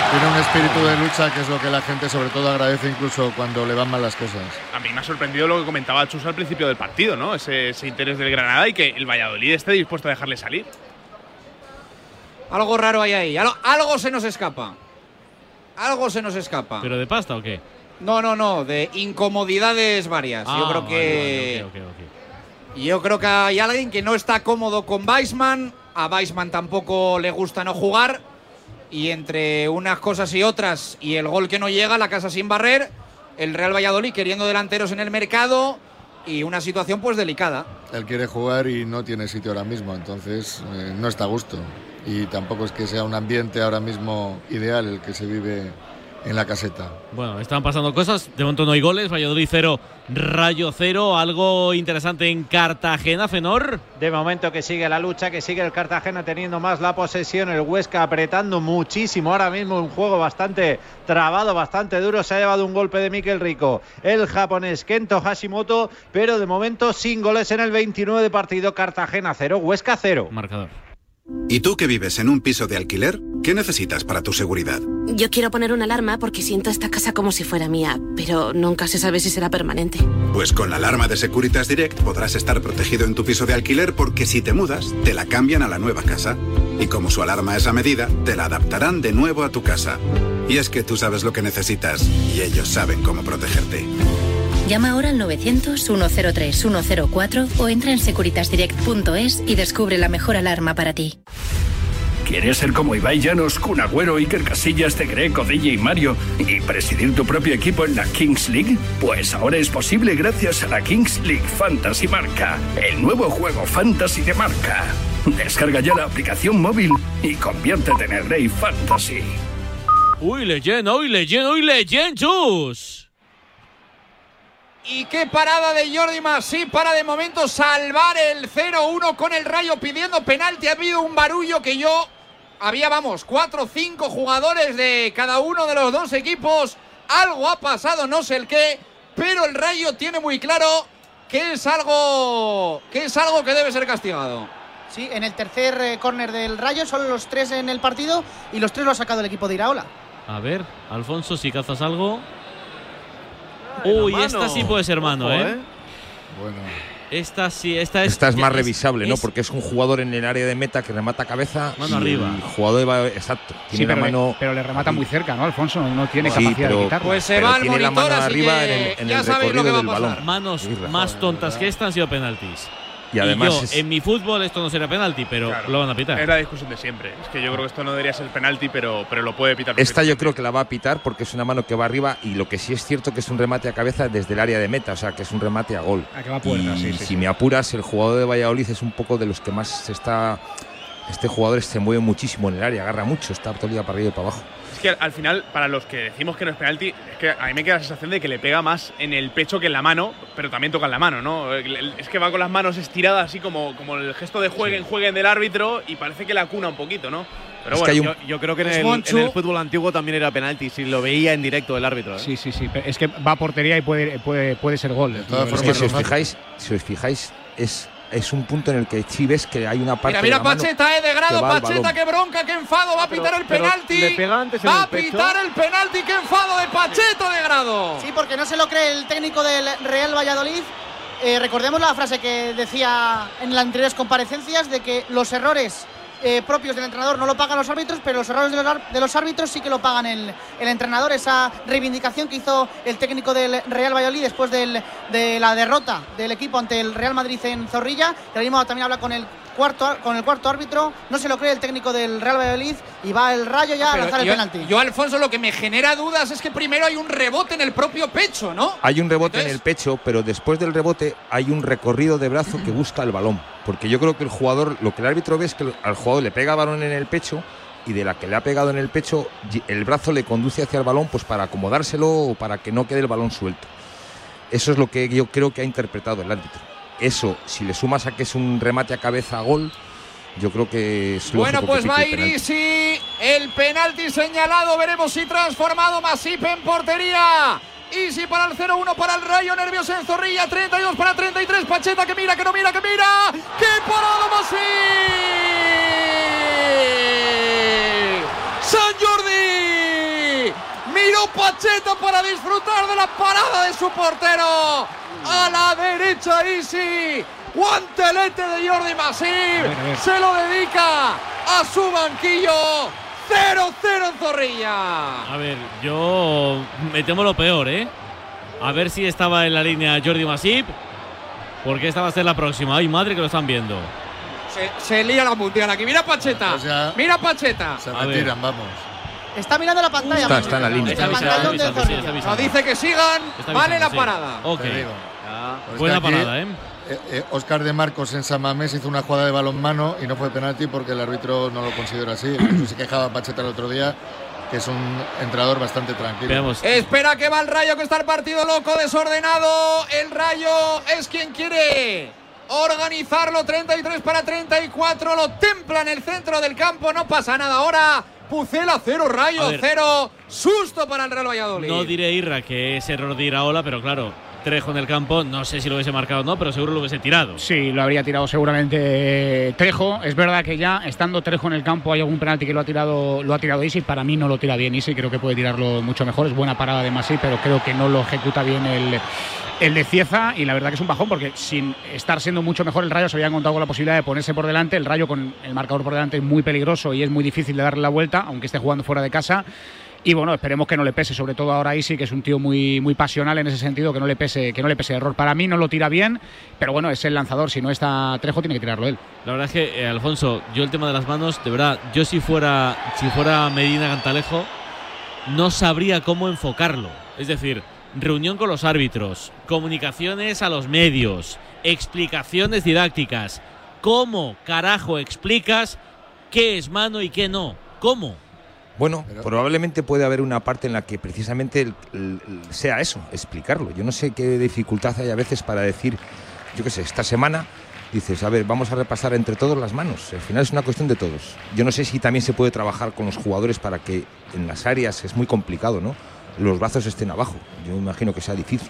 tiene un espíritu de lucha que es lo que la gente sobre todo agradece incluso cuando le van mal las cosas. A mí me ha sorprendido lo que comentaba Chus al principio del partido, ¿no? Ese, ese interés del Granada y que el Valladolid esté dispuesto a dejarle salir. Algo raro hay ahí. Algo, algo se nos escapa. Algo se nos escapa. ¿Pero de pasta o qué? No, no, no. De incomodidades varias. Yo Ah, creo vale, que. vale. Yo creo que hay alguien que no está cómodo con Weisman. A Weisman tampoco le gusta no jugar. Y entre unas cosas y otras, y el gol que no llega, la casa sin barrer, el Real Valladolid queriendo delanteros en el mercado y una situación pues delicada. Él quiere jugar y no tiene sitio ahora mismo, entonces eh, no está a gusto. Y tampoco es que sea un ambiente ahora mismo ideal el que se vive en la caseta. Bueno, están pasando cosas. De momento no hay goles. Valladolid 0, Rayo 0. Algo interesante en Cartagena, Fenor. De momento que sigue la lucha, que sigue el Cartagena teniendo más la posesión, el Huesca apretando muchísimo ahora mismo, un juego bastante trabado, bastante duro, se ha llevado un golpe de Mikel Rico, el japonés Kento Hashimoto, pero de momento sin goles en el 29 de partido, Cartagena 0, Huesca 0. Marcador. ¿Y tú que vives en un piso de alquiler? ¿Qué necesitas para tu seguridad? Yo quiero poner una alarma porque siento esta casa como si fuera mía, pero nunca se sabe si será permanente. Pues con la alarma de Securitas Direct podrás estar protegido en tu piso de alquiler porque si te mudas, te la cambian a la nueva casa. Y como su alarma es a medida, te la adaptarán de nuevo a tu casa. Y es que tú sabes lo que necesitas y ellos saben cómo protegerte. Llama ahora al 900-103-104 o entra en securitasdirect.es y descubre la mejor alarma para ti. ¿Quieres ser como Ibai Llanos, Kun Agüero, Iker Casillas, De Greco, DJ Mario y presidir tu propio equipo en la Kings League? Pues ahora es posible gracias a la Kings League Fantasy Marca, el nuevo juego fantasy de marca. Descarga ya la aplicación móvil y conviértete en el rey fantasy. Uy, leyenda, uy, leyenda, uy, leyenda, chus. Y qué parada de Jordi Masí para de momento salvar el 0-1 con el Rayo pidiendo penalti. Ha habido un barullo que yo había, vamos, cuatro o cinco jugadores de cada uno de los dos equipos. Algo ha pasado, no sé el qué, pero el Rayo tiene muy claro que es algo que es algo que debe ser castigado. Sí, en el tercer eh, córner del Rayo, solo los tres en el partido y los tres lo ha sacado el equipo de Iraola. A ver, Alfonso, si cazas algo. Uy, mano. esta sí puede ser mano, Ojo, ¿eh? ¿eh? Bueno. Esta sí, esta es. Esta es más es- revisable, ¿no? Porque es un jugador en el área de meta que remata cabeza. Mano y arriba. El jugador va exacto. Tiene Sí, la pero, mano. le, pero le remata muy cerca, ¿no, Alfonso? No tiene Sí, capacidad pero- de quitarlo. Pues se pero va al tiene la monitor, mano así arriba que en el- en ya el sabéis lo que recorrido va a del pasar. balón. Manos Irra. más tontas que esta han sido penaltis. Y además yo, es- en mi fútbol esto no será penalti, pero Claro. lo van a pitar. Es la discusión de siempre. Es que yo creo que esto no debería ser penalti, pero, pero lo puede pitar. Esta yo creo que la va a pitar porque es una mano que va arriba y lo que sí es cierto que es un remate a cabeza desde el área de meta, o sea que es un remate a gol. Ah, que va a puerta, y sí, sí, si sí. me apuras, el jugador de Valladolid es un poco de los que más se está. Este jugador se mueve muchísimo en el área, agarra mucho, está todo el día para arriba y para abajo. Es que al, al final, para los que decimos que no es penalti, es que a mí me queda la sensación de que le pega más en el pecho que en la mano, pero también toca en la mano, ¿no? Es que va con las manos estiradas, así como, como el gesto de jueguen, jueguen del árbitro, y parece que la cuna un poquito, ¿no? Pero Es bueno, que hay un- yo- creo que en el, Monchu. en el fútbol antiguo también era penalti, si lo veía en directo el árbitro. ¿eh? Sí, sí, sí. Es que va a portería y puede, puede, puede ser gol. todas Es que si os fijáis, si os fijáis, es, es un punto en el que sí ves que hay una parte Mira, mira de la mano Pacheta, eh, de grado, que Pacheta, qué bronca, qué enfado, va a Pero- pitar el penalti. le pega antes en va el a pecho. pitar el penalti, qué enfado de Pacheta de grado. Sí, porque no se lo cree el técnico del Real Valladolid. Eh, recordemos la frase que decía en las anteriores comparecencias de que los errores eh, propios del entrenador no lo pagan los árbitros, pero los errores de los, árbitros sí que lo pagan el, el entrenador. Esa reivindicación que hizo el técnico del Real Valladolid después de la derrota del equipo ante el Real Madrid en Zorrilla. Mismo también habla con el cuarto con el cuarto árbitro. No se lo cree el técnico del Real Valladolid y va el rayo ya a lanzar el yo, penalti. yo, Alfonso, lo que me genera dudas es que primero hay un rebote en el propio pecho, ¿no? Hay un rebote en el pecho, pero después del rebote hay un recorrido de brazo que busca el balón. Porque yo creo que el jugador, lo que el árbitro ve es que al jugador le pega balón en el pecho y de la que le ha pegado en el pecho, el brazo le conduce hacia el balón pues para acomodárselo o para que no quede el balón suelto. Eso es lo que yo creo que ha interpretado el árbitro. Eso, si le sumas a que es un remate a cabeza a gol, yo creo que es Bueno, pues va. Irisi. El penalti señalado. Veremos si transformado Masip en portería. Easy para el 0-1 para el Rayo. Nervioso en Zorrilla. 32 para 33. Pacheta que mira, que no mira, que mira. ¡Qué parado Masip! ¡San Jordi! Miró Pacheta para disfrutar de la parada de su portero. A la derecha, Easy. Guantelete de Jordi Masip. Se lo dedica a su banquillo. 0-0 en Zorrilla. A ver, yo me temo lo peor, ¿eh? A ver si estaba en la línea Jordi Masip. Porque esta va a ser la próxima. Ay, madre que lo están viendo. Se, se lía la mundial aquí. Mira Pacheta. O sea, Mira Pacheta. Se retiran, vamos. Está mirando la pantalla. Está- está en la línea. Está de está No avisando. dice que sigan. Vale la parada. Pues Buena aquí, parada, ¿eh? eh, eh, Oscar de Marcos en San Mamés hizo una jugada de balonmano y no fue penalti porque el árbitro no lo considera así. Se quejaba Pacheta el otro día, que es un entrenador bastante tranquilo. Veamos. Espera que va el Rayo, que está el partido loco, desordenado. El Rayo es quien quiere organizarlo. 33 para 34. Lo templa en el centro del campo. No pasa nada ahora. Pucela cero, Rayo cero. Susto para el Real Valladolid. No diré Irra que es error de Iraola, pero claro, Trejo en el campo, no sé si lo hubiese marcado o no, pero seguro lo hubiese tirado. Sí, lo habría tirado seguramente Trejo. Es verdad que ya estando Trejo en el campo hay algún penalti que lo ha tirado lo ha tirado Isi. Para mí no lo tira bien Isi, creo que puede tirarlo mucho mejor. Es buena parada de Masí, pero creo que no lo ejecuta bien el, el de Cieza. Y la verdad que es un bajón porque sin estar siendo mucho mejor el Rayo se había contado con la posibilidad de ponerse por delante. El Rayo con el marcador por delante es muy peligroso y es muy difícil de darle la vuelta, aunque esté jugando fuera de casa. Y bueno, esperemos que no le pese, sobre todo ahora sí que es un tío muy, muy pasional en ese sentido, que no le pese, que no le pese error. Para mí no lo tira bien, pero bueno, es el lanzador. Si no está Trejo, tiene que tirarlo él. La verdad es que, eh, Alfonso, yo el tema de las manos, de verdad, yo si fuera, si fuera Medina Cantalejo, no sabría cómo enfocarlo. Es decir, reunión con los árbitros, comunicaciones a los medios, explicaciones didácticas. ¿Cómo carajo explicas qué es mano y qué no? ¿Cómo? Bueno, probablemente puede haber una parte en la que precisamente el- el- el- sea eso, explicarlo. Yo no sé qué dificultad hay a veces para decir, yo qué sé, esta semana dices, a ver, vamos a repasar entre todos las manos. Al final es una cuestión de todos. Yo no sé si también se puede trabajar con los jugadores para que en las áreas es muy complicado, ¿no? Los brazos estén abajo. Yo imagino que sea difícil.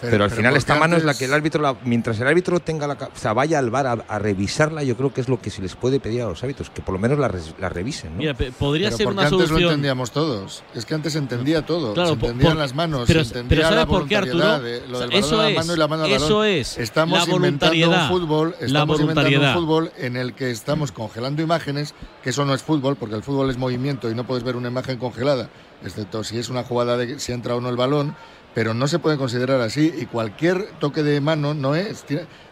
Pero, Pero- al final esta mano es la que el árbitro, la- mientras el árbitro tenga la, o sea, vaya al bar a, a revisarla, yo creo que es lo que se les puede pedir a los árbitros, que por lo menos la, res- la revisen. ¿no? Mira, podría Pero ser porque una antes lo entendíamos todos. Es que antes se entendía todo. Claro, se entendían por- las manos, pero- se pero entendía ¿sabe la por qué, Arturo? de- lo del balón eso a la es, mano y la mano al balón. eso es, Estamos la inventando un fútbol, la estamos inventando un voluntariedad. fútbol en el que estamos congelando imágenes, que eso no es fútbol, porque el fútbol es movimiento y no puedes ver una imagen congelada, excepto si es una jugada de si entra o no el balón. Pero no se puede considerar así y cualquier toque de mano no es.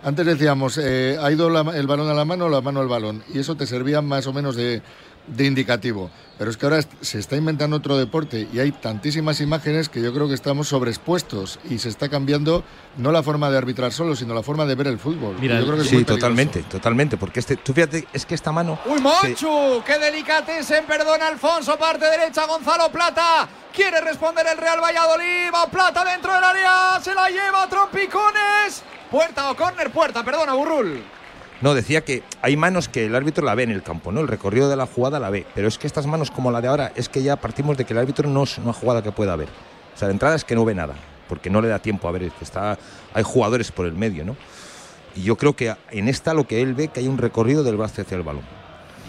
Antes decíamos, eh, ha ido el balón a la mano o la mano al balón y eso te servía más o menos de, de indicativo. Pero es que ahora se está inventando otro deporte y hay tantísimas imágenes que yo creo que estamos sobreexpuestos y se está cambiando no la forma de arbitrar solo, sino la forma de ver el fútbol. Y yo creo que es sí, muy peligroso. totalmente, totalmente, porque este, tú fíjate, es que esta mano... ¡Uy, se- Monchu! ¡Qué delicatesen! Perdona, Alfonso, parte derecha, Gonzalo Plata. Quiere responder el Real Valladolid. Va Plata dentro del área. Se la lleva Trompicones. Puerta o córner, puerta, perdona, Burrul. No, decía que hay manos que el árbitro la ve en el campo, ¿no? El recorrido de la jugada la ve, pero es que estas manos como la de ahora es que ya partimos de que el árbitro no es una jugada que pueda ver. O sea, de entrada es que no ve nada, porque no le da tiempo a ver, está hay jugadores por el medio, ¿no? Y yo creo que en esta lo que él ve que hay un recorrido del brazo hacia el balón.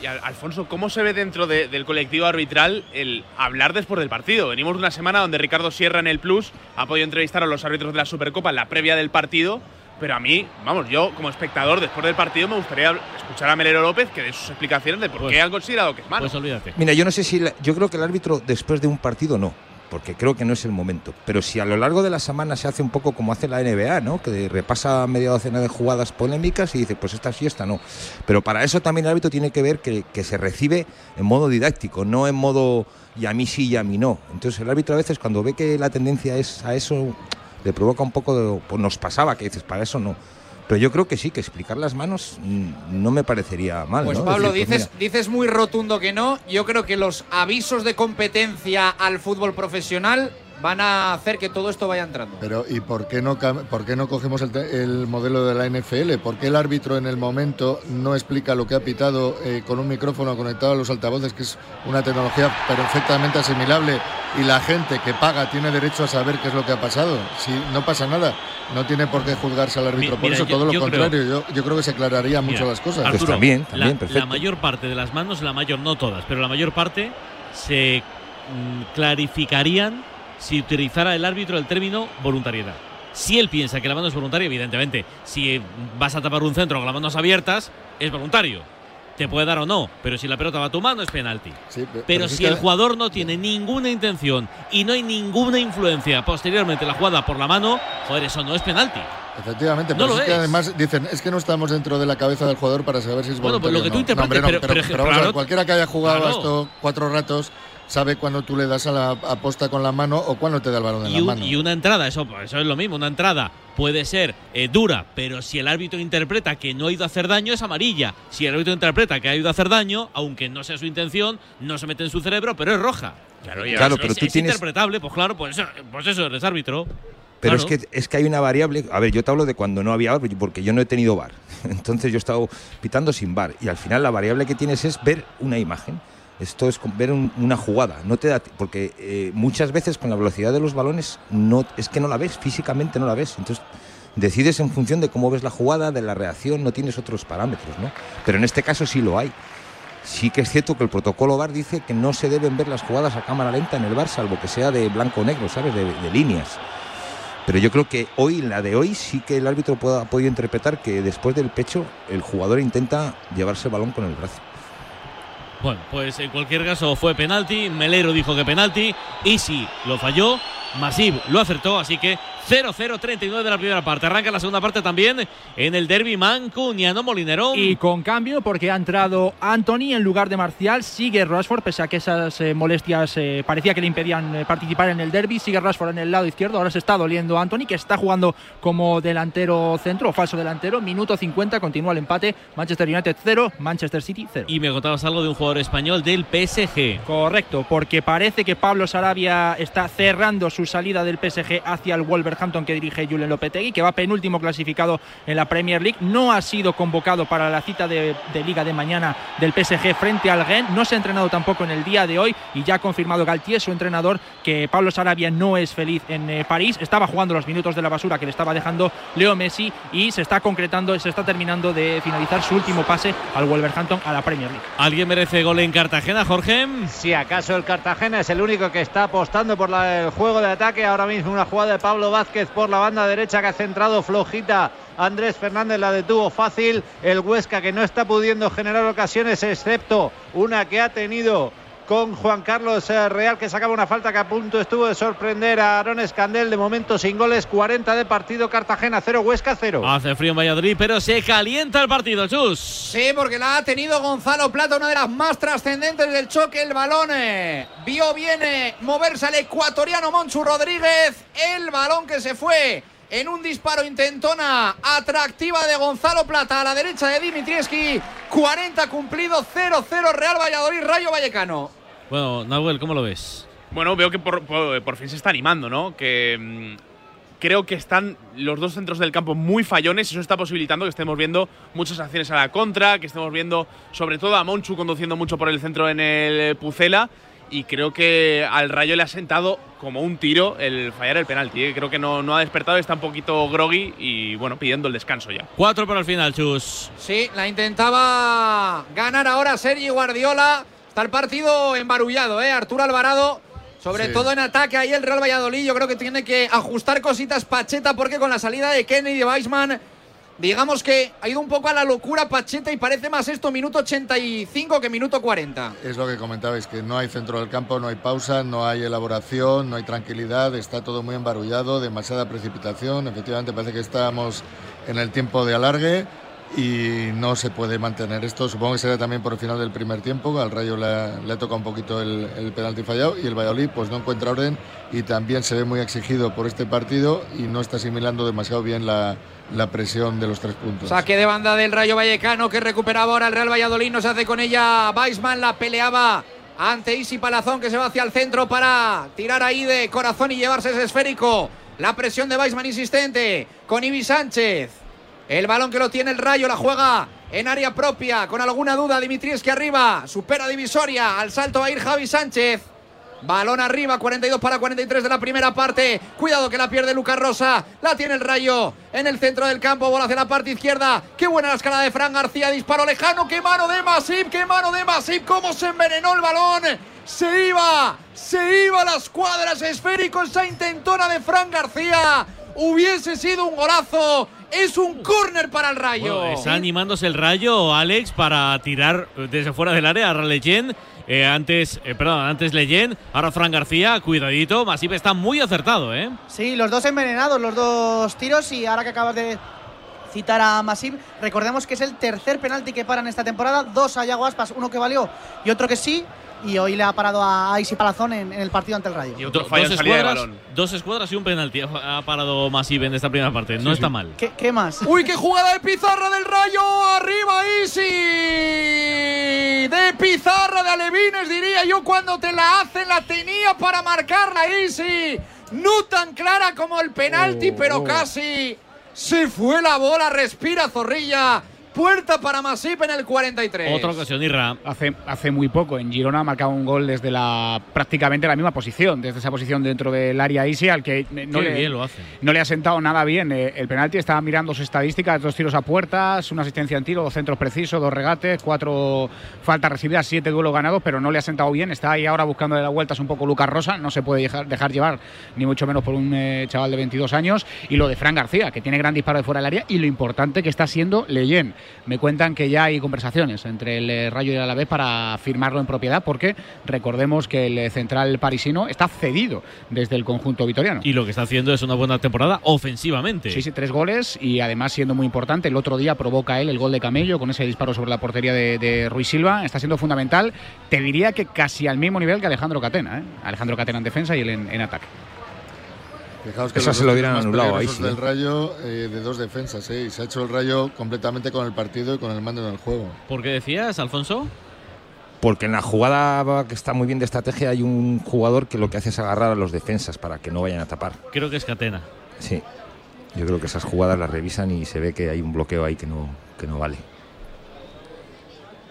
Y Al- Alfonso, ¿cómo se ve dentro de- del colectivo arbitral el hablar después del partido? Venimos de una semana donde Ricardo Sierra en el Plus ha podido entrevistar a los árbitros de la Supercopa en la previa del partido, pero a mí, vamos, yo como espectador después del partido me gustaría escuchar a Melero López que de sus explicaciones de por Pues- qué han considerado que es mano. Pues olvídate. Mira, yo no sé si la- yo creo que el árbitro después de un partido no, porque creo que no es el momento. Pero si a lo largo de la semana se hace un poco como hace la NBA, ¿no? Que repasa media docena de jugadas polémicas y dice, pues esta sí, esta no. Pero para eso también el árbitro tiene que ver que, que se recibe en modo didáctico, no en modo y a mí sí y a mí no. Entonces el árbitro a veces cuando ve que la tendencia es a eso, le provoca un poco de, pues nos pasaba que dices, para eso no. Pero yo creo que sí, que explicar las manos no me parecería mal. Pues ¿no? Pablo, Decir, pues dices, dices muy rotundo que no. Yo creo que los avisos de competencia al fútbol profesional van a hacer que todo esto vaya entrando. Pero ¿y por qué no, por qué no cogemos el, modelo de la NFL? ¿Por qué el árbitro en el momento no explica lo que ha pitado eh, con un micrófono conectado a los altavoces, que es una tecnología perfectamente asimilable, y la gente que paga tiene derecho a saber qué es lo que ha pasado? Si no pasa nada, no tiene por qué juzgarse al árbitro. Mi- por mira, eso yo- todo lo yo contrario, yo, yo creo que se aclararía Mira, mucho las cosas. Arturo, también, la- también, la, perfecto. mayor parte de las manos, la mayor, no todas, pero la mayor parte se mm, clarificarían si utilizara el árbitro el término voluntariedad. Si él piensa que la mano es voluntaria, evidentemente, si vas a tapar un centro con las manos abiertas, es voluntario. Te puede dar o no, pero si la pelota va a tu mano es penalti. pe- Pero, si el jugador no tiene ninguna intención y no hay ninguna influencia posteriormente en la jugada por la mano, joder, eso no es penalti. Efectivamente, No pero lo es que además dicen, es que no estamos dentro de la cabeza del jugador para saber si es Bueno, pues voluntario lo que tú no. interpretes, No, hombre, no, pero- pero, pero- claro, cualquiera que haya jugado claro. esto cuatro ratos sabe cuando tú le das a la aposta con la mano o cuando te da el balón en Y, la un- mano. y una entrada, eso, eso es lo mismo, una entrada puede ser eh, dura, pero si el árbitro interpreta que no ha ido a hacer daño, es amarilla. Si el árbitro interpreta que ha ido a hacer daño, aunque no sea su intención, no se mete en su cerebro, pero es roja. Claro, Claro, es, pero es- tú es tienes- interpretable, pues claro, pues, eso- pues eso, eres árbitro. Pero Claro. es, que, es que hay una variable. A ver, yo te hablo de cuando no había VAR, porque yo no he tenido VAR. *laughs* Entonces yo he estado pitando sin VAR. Y al final la variable que tienes es ver una imagen. Esto es ver un- una jugada. No te da porque eh, muchas veces con la velocidad de los balones no, es que no la ves, físicamente no la ves. Entonces decides en función de cómo ves la jugada, de la reacción, no tienes otros parámetros, ¿no? Pero en este caso sí lo hay. Sí que es cierto que el protocolo VAR dice que no se deben ver las jugadas a cámara lenta en el VAR, salvo que sea de blanco o negro, ¿sabes? De, líneas. Pero yo creo que hoy, la de hoy, sí que el árbitro pueda- ha podido interpretar que después del pecho el jugador intenta llevarse el balón con el brazo. Bueno, pues en cualquier caso fue penalti. Melero dijo que penalti. Easy lo falló. Masip lo acertó. Así que 0-0-39 de la primera parte. Arranca la segunda parte también en el derby mancuniano Molinero. Y con cambio, porque ha entrado Anthony en lugar de Marcial. Sigue Rashford, pese a que esas eh, molestias eh, parecía que le impedían eh, participar en el derby. Sigue Rashford en el lado izquierdo. Ahora se está doliendo Anthony, que está jugando como delantero centro o falso delantero. Minuto 50, continúa el empate. Manchester United 0, Manchester City 0. Y me contabas algo de un jugador español del PSG. Correcto, porque parece que Pablo Sarabia está cerrando su salida del PSG hacia el Wolverhampton que dirige Julen Lopetegui, que va penúltimo clasificado en la Premier League. No ha sido convocado para la cita de, de Liga de mañana del PSG frente al Gen. No se ha entrenado tampoco en el día de hoy y ya ha confirmado Galtier, su entrenador, que Pablo Sarabia no es feliz en eh, París. Estaba jugando los minutos de la basura que le estaba dejando Leo Messi y se está concretando, se está terminando de finalizar su último pase al Wolverhampton a la Premier League. ¿Alguien merece gol en Cartagena, Jorge? Si acaso el Cartagena es el único que está apostando por la- el juego de ataque. Ahora mismo una jugada de Pablo Vázquez por la banda derecha que ha centrado flojita. Andrés Fernández la detuvo fácil. El Huesca que no está pudiendo generar ocasiones, excepto una que ha tenido con Juan Carlos eh, Real que sacaba una falta que a punto estuvo de sorprender a Aaron Escandel. De momento sin goles, 40 de partido. Cartagena 0, Huesca 0. Hace frío en Valladolid, pero se calienta el partido, Chus. Sí, porque la ha tenido Gonzalo Plata, una de las más trascendentes del choque. El balón eh, vio bien eh, moverse al ecuatoriano Monchu Rodríguez. El balón que se fue en un disparo intentona atractiva de Gonzalo Plata a la derecha de Dimitrieski. 40 cumplido, 0-0 Real Valladolid, Rayo Vallecano. Bueno, Nahuel, ¿cómo lo ves? Bueno, veo que por, por- por fin se está animando, ¿no? Que mm, creo que están los dos centros del campo muy fallones y eso está posibilitando que estemos viendo muchas acciones a la contra, que estemos viendo sobre todo a Monchu conduciendo mucho por el centro en el Pucela y creo que al Rayo le ha sentado como un tiro el fallar el penalti. ¿eh? Creo que no, no ha despertado, está un poquito groggy y bueno, pidiendo el descanso ya. Cuatro para el final, Chus. Sí, la intentaba ganar ahora Sergi Guardiola. Está el partido embarullado, ¿eh? Arturo Alvarado, sobre Sí. todo en ataque ahí el Real Valladolid. Yo creo que tiene que ajustar cositas Pacheta porque con la salida de Kenny y de Weisman, digamos que ha ido un poco a la locura Pacheta y parece más esto minuto 85 que minuto 40. Es lo que comentabais, que no hay centro del campo, no hay pausa, no hay elaboración, no hay tranquilidad, está todo muy embarullado, demasiada precipitación. Efectivamente, parece que estamos en el tiempo de alargue y no se puede mantener esto. Supongo que será también por el final del primer tiempo. Al Rayo le, le ha tocado un poquito el, penalti fallado y el Valladolid pues no encuentra orden y también se ve muy exigido por este partido y no está asimilando demasiado bien la, presión de los tres puntos. Saque de banda del Rayo Vallecano que recuperaba ahora el Real Valladolid. No se hace con ella. Weisman la peleaba ante Isi Palazón que se va hacia el centro para tirar ahí de corazón y llevarse ese esférico. La presión de Weisman insistente con Ibi Sánchez. El balón que lo tiene el Rayo la juega en área propia. Con alguna duda, Dimitrieski arriba. Supera divisoria. Al salto va a ir Javi Sánchez. Balón arriba, 42 para 43 de la primera parte. Cuidado que la pierde Lucas Rosa. La tiene el rayo en el centro del campo. Bola hacia la parte izquierda. Qué buena la escala de Fran García. Disparo lejano. Qué mano de Masip. Qué mano de Masip. Cómo se envenenó el balón. Se iba. Se iba a las cuadras. Esférico esa intentona de Fran García. Hubiese sido un golazo. Es un córner para el rayo. Bueno, está animándose el rayo, Alex, para tirar desde fuera del área a Leyen. Eh, antes, eh, perdón, antes Leyen, ahora Fran García, cuidadito. Masip está muy acertado, ¿eh? Sí, los dos envenenados, los dos tiros y ahora que acabas de citar a Masip, recordemos que es el tercer penalti que paran esta temporada, dos a Yago Aspas, uno que valió y otro que sí, y hoy le ha parado a Isi Palazón en, en el partido ante el Rayo. Do- dos, escuadras, dos escuadras y un penalti ha ha parado Masip en esta primera parte. No está mal. ¿Qué, qué más? Uy, qué jugada de pizarra del rayo. Arriba, Easy. De pizarra de Alevines, diría yo, cuando te la hacen, la tenía para marcarla, Easy. No tan clara como el penalti, pero casi. Se fue la bola, respira Zorrilla. Puerta para Masip en el 43. Otra ocasión, Irra. Hace, hace muy poco en Girona ha marcado un gol desde la prácticamente la misma posición, desde esa posición dentro del área Isi, al que no Qué le, bien lo hace. no le ha sentado nada bien eh, el penalti. Estaba mirando sus estadísticas: dos tiros a puertas, una asistencia en tiro, dos centros precisos, dos regates, cuatro faltas recibidas, siete duelos ganados, pero no le ha sentado bien. Está ahí ahora buscando de las vueltas un poco Lucas Rosa. No se puede dejar, dejar llevar, ni mucho menos por un eh, chaval de 22 años. Y lo de Fran García, que tiene gran disparo de fuera del área, y lo importante que está siendo Leyen. Me cuentan que ya hay conversaciones entre el eh, Rayo y el Alavés para firmarlo en propiedad, porque recordemos que el eh, central parisino está cedido desde el conjunto vitoriano. Y lo que está haciendo es una buena temporada ofensivamente. Sí, sí, tres goles y además siendo muy importante. El otro día provoca él el gol de Camello con ese disparo sobre la portería de, de Ruiz Silva. Está siendo fundamental. Te diría que casi al mismo nivel que Alejandro Catena. ¿eh? Alejandro Catena en defensa y él en, en ataque. Fijaos que Esa se lo hubieran anulado ahí, sí. del Rayo eh, de dos defensas, ¿eh? y se ha hecho el Rayo completamente con el partido y con el mando en el juego. ¿Por qué decías, Alfonso? Porque en la jugada que está muy bien de estrategia hay un jugador que lo que hace es agarrar a los defensas para que no vayan a tapar. Creo que es Catena. Sí. Yo creo que esas jugadas las revisan y se ve que hay un bloqueo ahí que no, que no vale.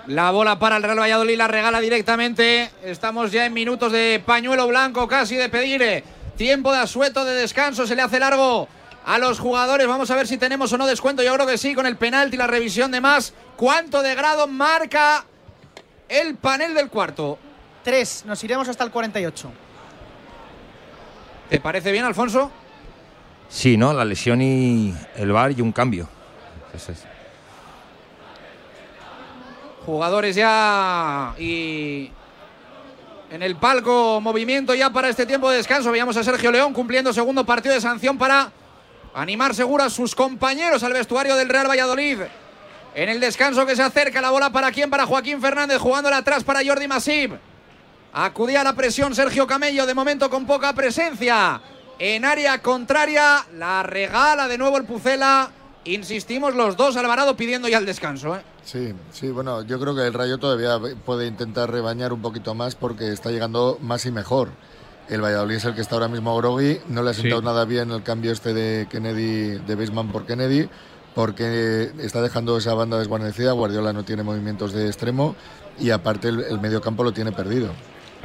La bola para el Real Valladolid la regala directamente. Estamos ya en minutos de pañuelo blanco, casi de pedir eh, tiempo de asueto, de descanso. Se le hace largo a los jugadores. Vamos a ver si tenemos o no descuento. Yo creo que sí, con el penalti y la revisión de más. ¿Cuánto de grado marca el panel del cuarto? Tres, nos iremos hasta el 48. ¿Te parece bien, Alfonso? Sí, ¿no? La lesión y el VAR y un cambio. Jugadores ya y en el palco movimiento ya para este tiempo de descanso. Veíamos a Sergio León cumpliendo segundo partido de sanción para animar seguro a sus compañeros al vestuario del Real Valladolid. En el descanso que se acerca la bola para quién? Para Joaquín Fernández jugándola atrás para Jordi Masip. Acudía a la presión Sergio Camello de momento con poca presencia. En área contraria la regala de nuevo el Pucela. Insistimos los dos Alvarado pidiendo ya el descanso. ¿eh? Sí, sí, bueno, yo creo que el Rayo todavía puede intentar rebañar un poquito más porque está llegando más y mejor. El Valladolid es el que está ahora mismo Grogui, no le ha sentado Sí. nada bien el cambio este de Kennedy, de Baseman por Kennedy, porque está dejando esa banda desguarnecida, Guardiola no tiene movimientos de extremo y aparte el, el medio campo lo tiene perdido.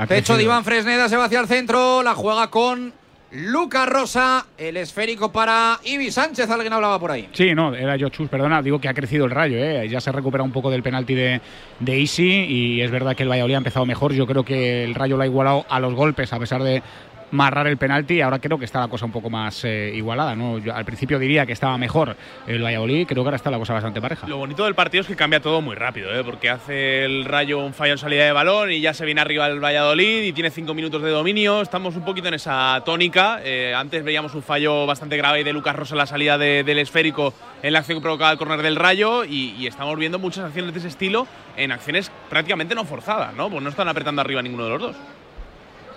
Pecho de Iván Fresneda se va hacia el centro, la juega con Lucas Rosa, el esférico para Ibi Sánchez, alguien hablaba por ahí. Sí, no, era yo Chus, perdona, digo que ha crecido el rayo, ¿eh? ya se recupera un poco del penalti de, de Isi y es verdad que el Valladolid ha empezado mejor, yo creo que el rayo lo ha igualado a los golpes a pesar de marrar el penalti ahora creo que está la cosa un poco más eh, igualada, ¿no? Yo al principio diría que estaba mejor el Valladolid, creo que ahora está la cosa bastante pareja. Lo bonito del partido es que cambia todo muy rápido, ¿eh? porque hace el Rayo un fallo en salida de balón y ya se viene arriba el Valladolid y tiene cinco minutos de dominio. Estamos un poquito en esa tónica. Eh, antes veíamos un fallo bastante grave de Lucas Rosa en la salida de- del esférico en la acción que provocaba el córner del Rayo y, y estamos viendo muchas acciones de ese estilo en acciones prácticamente no forzadas, ¿no? Pues no están apretando arriba ninguno de los dos.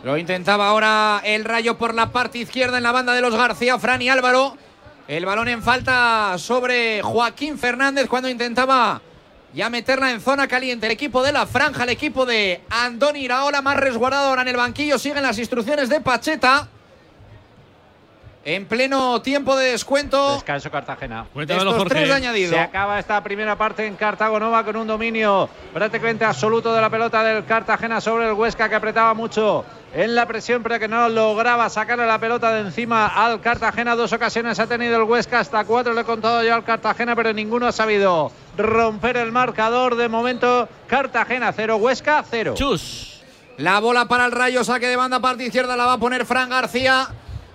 Lo intentaba ahora el Rayo por la parte izquierda en la banda de los García, Fran y Álvaro. El balón en falta sobre Joaquín Fernández cuando intentaba ya meterla en zona caliente. El equipo de la franja, el equipo de Andoni Iraola, más resguardado ahora en el banquillo. Siguen las instrucciones de Pacheta. En pleno tiempo de descuento. Descanso Cartagena. Estos tres de añadido. Se acaba esta primera parte en Cartago Nova con un dominio prácticamente absoluto de la pelota del Cartagena sobre el Huesca que apretaba mucho en la presión pero que no lograba sacarle la pelota de encima al Cartagena. Dos ocasiones ha tenido el Huesca, hasta cuatro le he contado yo al Cartagena pero ninguno ha sabido romper el marcador. De momento Cartagena cero, Huesca cero. Chus. La bola para el Rayo, saque de banda parte izquierda la va a poner Fran García.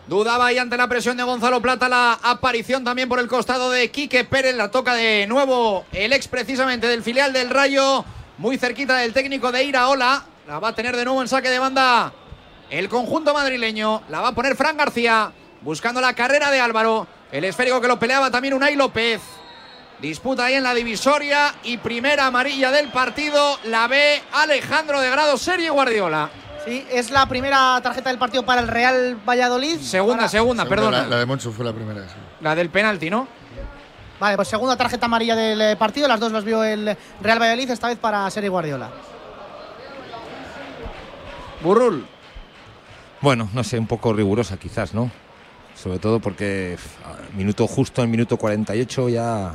Dudaba ahí ante la presión de Gonzalo Plata la aparición también por el costado de Quique Pérez. La toca de nuevo el ex precisamente del filial del Rayo. Muy cerquita del técnico de Iraola. La va a tener de nuevo en saque de banda el conjunto madrileño. La va a poner Fran García. Buscando la carrera de Álvaro. El esférico que lo peleaba también Unai López. Disputa ahí en la divisoria y primera amarilla del partido la ve Alejandro de Grado, serie Guardiola. Sí, es la primera tarjeta del partido para el Real Valladolid. Segunda, segunda, perdona. La, la de Monchu fue la primera, sí. La del penalti, ¿no? Vale, pues segunda tarjeta amarilla del eh, partido, las dos las vio el Real Valladolid, esta vez para Seri Guardiola. Burrul. Bueno, no sé, un poco rigurosa quizás, ¿no? Sobre todo porque minuto justo en minuto 48 ya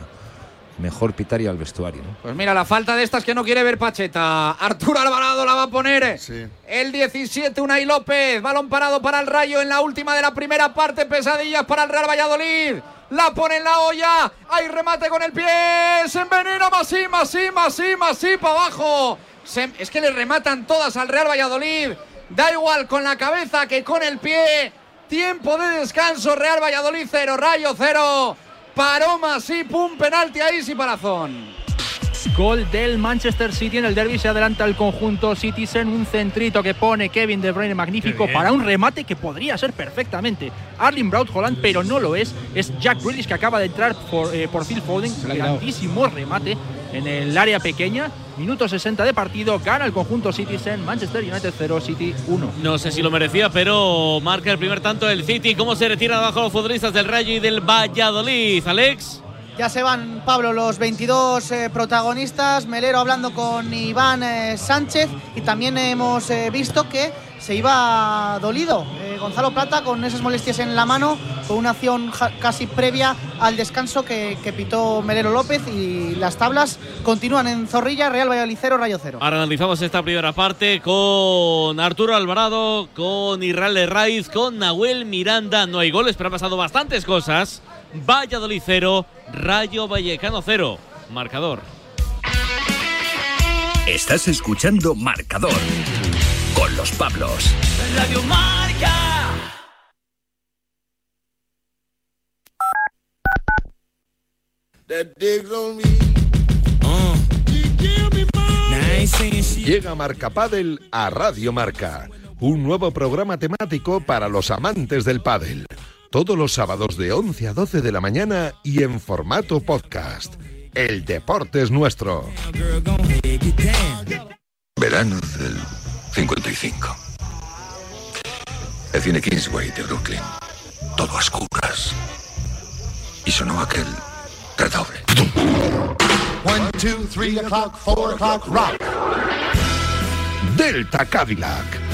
mejor pitar y al vestuario, ¿no? Pues mira, la falta de estas que no quiere ver Pacheta. Arturo Alvarado la va a poner. El 17, Unai López. Balón parado para el Rayo en la última de la primera parte. Pesadillas para el Real Valladolid. La pone en la olla. Hay remate con el pie. Se envenena Masí, Masí, Masí, Masí para abajo. Se- es que le rematan todas al Real Valladolid. Da igual con la cabeza que con el pie. Tiempo de descanso. Real Valladolid 0, Rayo 0. Paró Masip, un penalti ahí, sí, Palazón. Gol del Manchester City en el derby. Se adelanta el conjunto Citizen. Un centrito que pone Kevin De Bruyne magnífico para un remate que podría ser perfectamente Arling Braut Holland, pero no lo es. Es Jack Grealish que acaba de entrar por, eh, por Phil Foden. Grandísimo remate en el área pequeña. Minuto 60 de partido. Gana el conjunto Citizen. Manchester United 0, City 1. No sé si lo merecía, pero marca el primer tanto el City. ¿Cómo se retiran abajo los futbolistas del Rayo y del Valladolid? Alex. Ya se van, Pablo, los 22 eh, protagonistas. Melero hablando con Iván eh, Sánchez. Y también hemos eh, visto que se iba dolido Gonzalo Plata con esas molestias en la mano, con una acción casi previa al descanso que, que, pitó Melero López. Y las tablas continúan en Zorrilla, Real Valladolid 0, Rayo 0. Ahora analizamos esta primera parte con Arturo Alvarado, con Israel Raiz, con Nahuel Miranda. No hay goles, pero han pasado bastantes cosas. Valladolid 0, Rayo Vallecano 0. Marcador. Estás escuchando Marcador con los Pablos. Radio Marca. Llega Marca Padel a Radio Marca, un nuevo programa temático para los amantes del pádel todos los sábados de 11 a 12 de la mañana y en formato podcast. El deporte es nuestro. Verano del 55. El cine Kingsway de Brooklyn. Todo a oscuras. Y sonó aquel redoble. One, two, three o'clock, four o'clock, rock. Delta Cadillac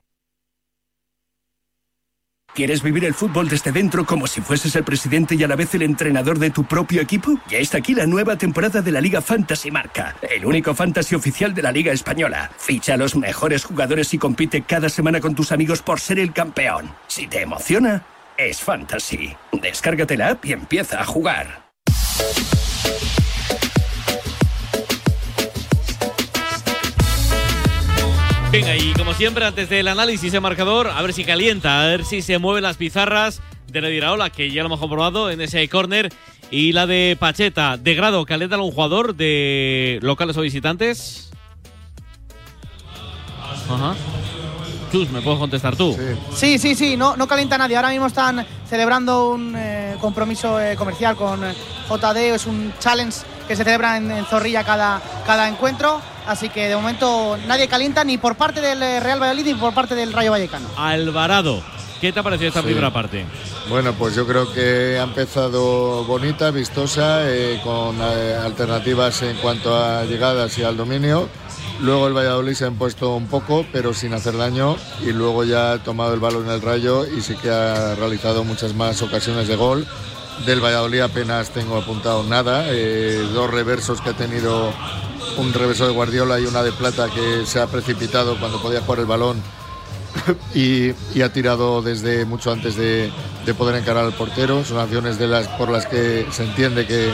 ¿Quieres vivir el fútbol desde dentro como si fueses el presidente y a la vez el entrenador de tu propio equipo? Ya está aquí la nueva temporada de la Liga Fantasy Marca, el único fantasy oficial de la Liga Española. Ficha a los mejores jugadores y compite cada semana con tus amigos por ser el campeón. Si te emociona, es fantasy. Descárgate la app y empieza a jugar. Y como siempre, antes del análisis de marcador, a ver si calienta, a ver si se mueven las pizarras de la Iraola, que ya lo hemos comprobado en ese córner, y la de Pacheta. ¿De grado calienta un jugador de locales o visitantes? Ajá. Chus, ¿me puedes contestar tú? Sí, sí, sí, no, no calienta nadie. Ahora mismo están celebrando un eh, compromiso eh, comercial con eh, JD, es un challenge que se celebra en, en Zorrilla cada, cada encuentro. Así que de momento nadie calienta ni por parte del Real Valladolid ni por parte del Rayo Vallecano. Alvarado, ¿qué te ha parecido esta Sí. primera parte? Bueno, pues yo creo que ha empezado bonita, vistosa, eh, con eh, alternativas en cuanto a llegadas y al dominio. Luego el Valladolid se ha impuesto un poco, pero sin hacer daño. Y luego ya ha tomado el balón en el rayo y sí que ha realizado muchas más ocasiones de gol. Del Valladolid apenas tengo apuntado nada. eh, dos reversos que ha tenido un reverso de Guardiola y una de Plata que se ha precipitado cuando podía jugar el balón *laughs* y, ha tirado desde mucho antes de, de poder encarar al portero. Son acciones por las que se entiende que,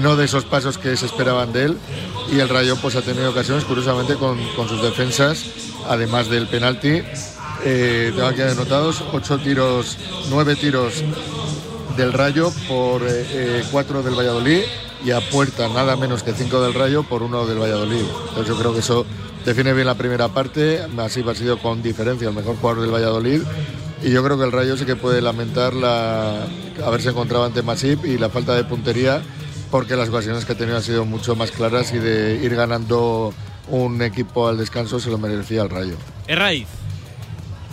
no de esos pasos que se esperaban de él. Y el Rayo pues, ha tenido ocasiones, curiosamente, con, sus defensas, además del penalti. Eh, tengo aquí anotados ocho tiros, nueve tiros del Rayo por eh, eh, cuatro del Valladolid y a puerta nada menos que cinco del Rayo por uno del Valladolid. Entonces yo creo que eso define bien la primera parte. Así ha sido con diferencia el mejor jugador del Valladolid. Y yo creo que el Rayo sí que puede lamentar la, haberse encontrado ante Masip y la falta de puntería porque las ocasiones que ha tenido han sido mucho más claras y de ir ganando un equipo al descanso se lo merecía el Rayo. Herraiz.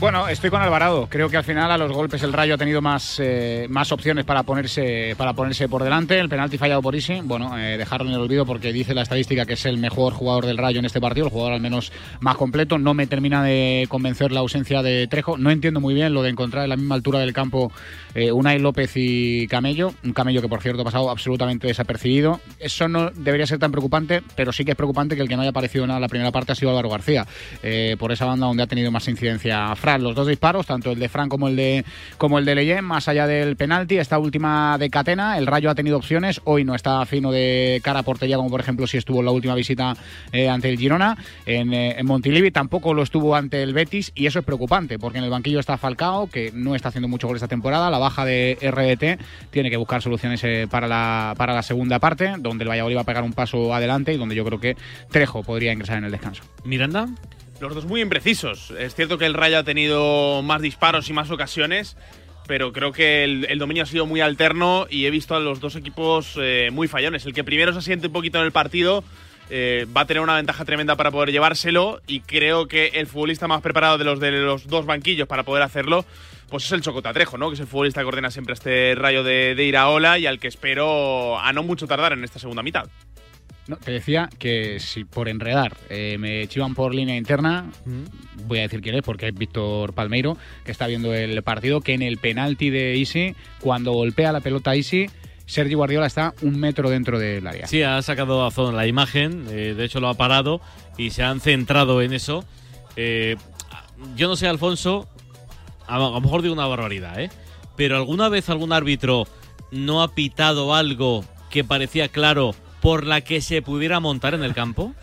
Bueno, estoy con Alvarado. Creo que al final a los golpes el Rayo ha tenido más, eh, más opciones para ponerse, para ponerse por delante. El penalti fallado por Isi, bueno, eh, dejarlo en el olvido porque dice la estadística que es el mejor jugador del Rayo en este partido, el jugador al menos más completo. No me termina de convencer la ausencia de Trejo. No entiendo muy bien lo de encontrar en la misma altura del campo eh, Unai López y Camello. Un Camello que, por cierto, ha pasado absolutamente desapercibido. Eso no debería ser tan preocupante, pero sí que es preocupante que el que no haya aparecido nada en la primera parte ha sido Álvaro García. por esa banda donde ha tenido más incidencia. Los dos disparos, tanto el de Fran como el de, como el de Leyen, más allá del penalti, esta última de Catena, el Rayo ha tenido opciones. Hoy no está fino de cara a portería, como por ejemplo si estuvo en la última visita eh, ante el Girona. En, eh, Montilivi tampoco lo estuvo ante el Betis y eso es preocupante porque en el banquillo está Falcao, que no está haciendo mucho gol esta temporada. La baja de RDT tiene que buscar soluciones eh, para, la, para la segunda parte, donde el Valladolid va a pegar un paso adelante y donde yo creo que Trejo podría ingresar en el descanso. Miranda. Los dos muy imprecisos. Es cierto que el Rayo ha tenido más disparos y más ocasiones, pero creo que el, dominio ha sido muy alterno y he visto a los dos equipos eh, muy fallones. El que primero se asiente un poquito en el partido eh, va a tener una ventaja tremenda para poder llevárselo y creo que el futbolista más preparado de los de los dos banquillos para poder hacerlo pues es el Chocotatrejo, ¿no? Que es el futbolista que ordena siempre este rayo de, de Iraola y al que espero a no mucho tardar en esta segunda mitad. No, te decía que si por enredar eh, me chivan por línea interna, voy a decir quién es, porque es Víctor Palmeiro, que está viendo el partido, que en el penalti de Isi, cuando golpea la pelota Isi, Sergio Guardiola está un metro dentro del área. Sí, ha sacado a zona la imagen, eh, de hecho lo ha parado y se han centrado en eso. Eh, yo no sé, Alfonso, a, a lo mejor digo una barbaridad, ¿eh? Pero ¿alguna vez algún árbitro no ha pitado algo que parecía claro por la que se pudiera montar en el campo?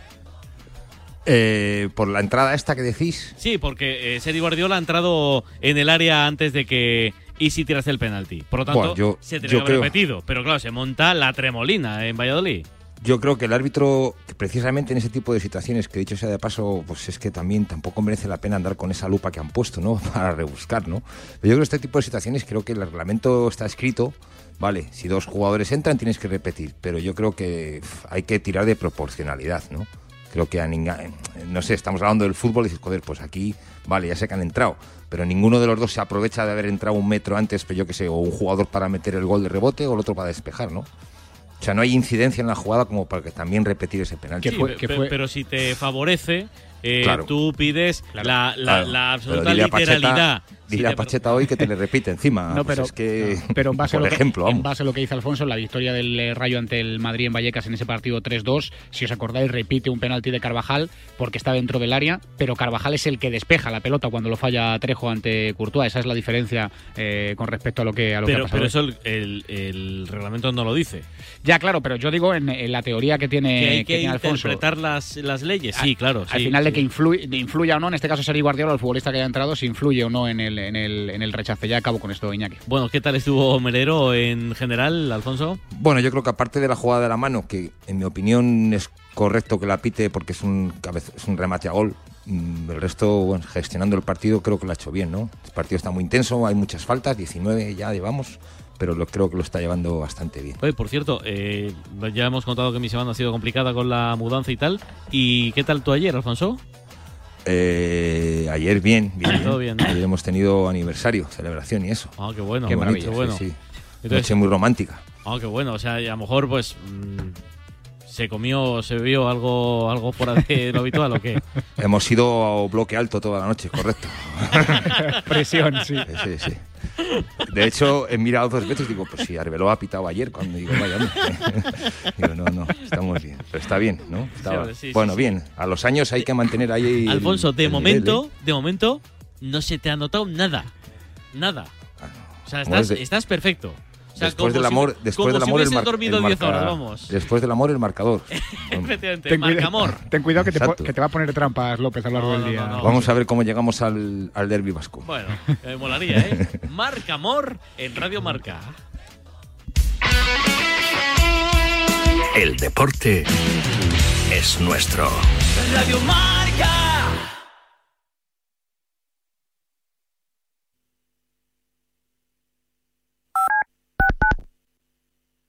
Eh, por la entrada esta que decís. Sí, porque eh, Sergio Guardiola ha entrado en el área antes de que Isi tirase el penalti. Por lo tanto, yo- se tenía que haber creo- repetido. Pero claro, se monta la tremolina en Valladolid. Yo creo que el árbitro, precisamente en ese tipo de situaciones, que dicho sea de paso, pues es que también tampoco merece la pena andar con esa lupa que han puesto, ¿no? *laughs* Para rebuscar, ¿no? Pero yo creo que este tipo de situaciones, creo que el reglamento está escrito, vale, si dos jugadores entran tienes que repetir, pero yo creo que hay que tirar de proporcionalidad, ¿no? Creo que a ninguém, no sé, estamos hablando del fútbol y dices, joder, pues aquí, vale, ya sé que han entrado, pero ninguno de los dos se aprovecha de haber entrado un metro antes, pues yo que sé, o un jugador para meter el gol de rebote o el otro para despejar, ¿no? O sea, no hay incidencia en la jugada como para que también repetir ese penalti. Sí, pe- pe- Pero si te favorece, eh, Claro. tú pides la, la- Claro. la Pero absoluta Pacheta- te- Pacheta hoy que te le repite encima. No, Pues pero, es que, pero en base, a por lo que, ejemplo, en base a lo que dice Alfonso, la victoria del eh, Rayo ante el Madrid en Vallecas en ese partido 3-2, si os acordáis, repite un penalti de Carvajal porque está dentro del área, pero Carvajal es el que despeja la pelota cuando lo falla Trejo ante Courtois. Esa es la diferencia eh, con respecto a lo que, a lo que ha Pero, pasado. pero eso el, el- el reglamento no lo dice. Ya, claro, pero yo digo en, en la teoría que tiene, que hay que que tiene Alfonso. interpretar las, las leyes. Sí, claro. Al sí, final de que influye, influya o no, en este caso Sergio Guardiola, el futbolista que haya entrado, si influye o no en el, en el, en el rechace. Ya acabo con esto, Iñaki. Bueno, ¿qué tal estuvo Melero en general, Alfonso? Bueno, yo creo que aparte de la jugada de la mano, que en mi opinión es correcto que la pite porque es un, es un remate a gol, mm, el resto, bueno, gestionando el partido, creo que lo ha hecho bien, ¿no? El partido está muy intenso, hay muchas faltas, 19 ya llevamos, pero lo, creo que lo está llevando bastante bien. Oye, por cierto, eh, ya hemos contado que mi semana ha sido complicada con la mudanza y tal. ¿Y qué tal tú ayer, Alfonso? Eh, ayer bien, bien, Todo bien, ¿no? Ayer hemos tenido aniversario, celebración y eso. Ah, qué bueno. Qué bonito, bonito, qué bueno. sí, sí. Entonces- Noche muy romántica. Ah, qué bueno. O sea, a lo mejor, pues. ¿Se comió, se bebió algo, algo fuera de *laughs* lo habitual o qué? Hemos ido a bloque alto toda la noche, correcto. *laughs* Presión, sí. Sí, sí. De hecho, he mirado dos veces y digo, pues si Arbeloa ha pitado ayer, cuando digo, vaya, hombre. *laughs* digo, no, no, estamos bien. Pero está bien, ¿no? Estaba- sí, sí, bueno, sí. bien. A los años hay que mantener ahí. el- Alfonso, de el momento, nivel, ¿eh? de momento, no se te ha notado nada. Nada. O sea, estás, estás perfecto. Sea, después del si- amor, después del si amor, el, mar- dormido el 10 marca- horas, vamos. Después del amor, el marcador. *laughs* Efectivamente, Ten, cuida- marca amor. *laughs* ten cuidado que te, que va a poner trampas López a lo largo No, del día. no, no. Vamos a ver cómo llegamos al, al derbi vasco. Bueno, me molaría, ¿eh? *laughs* Marca amor en Radio Marca. El deporte es nuestro. Radio Marca.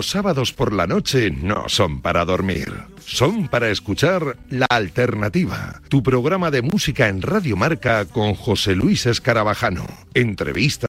Los sábados por la noche no son para dormir, son para escuchar La Alternativa, tu programa de música en Radio Marca con José Luis Escarabajano. Entrevista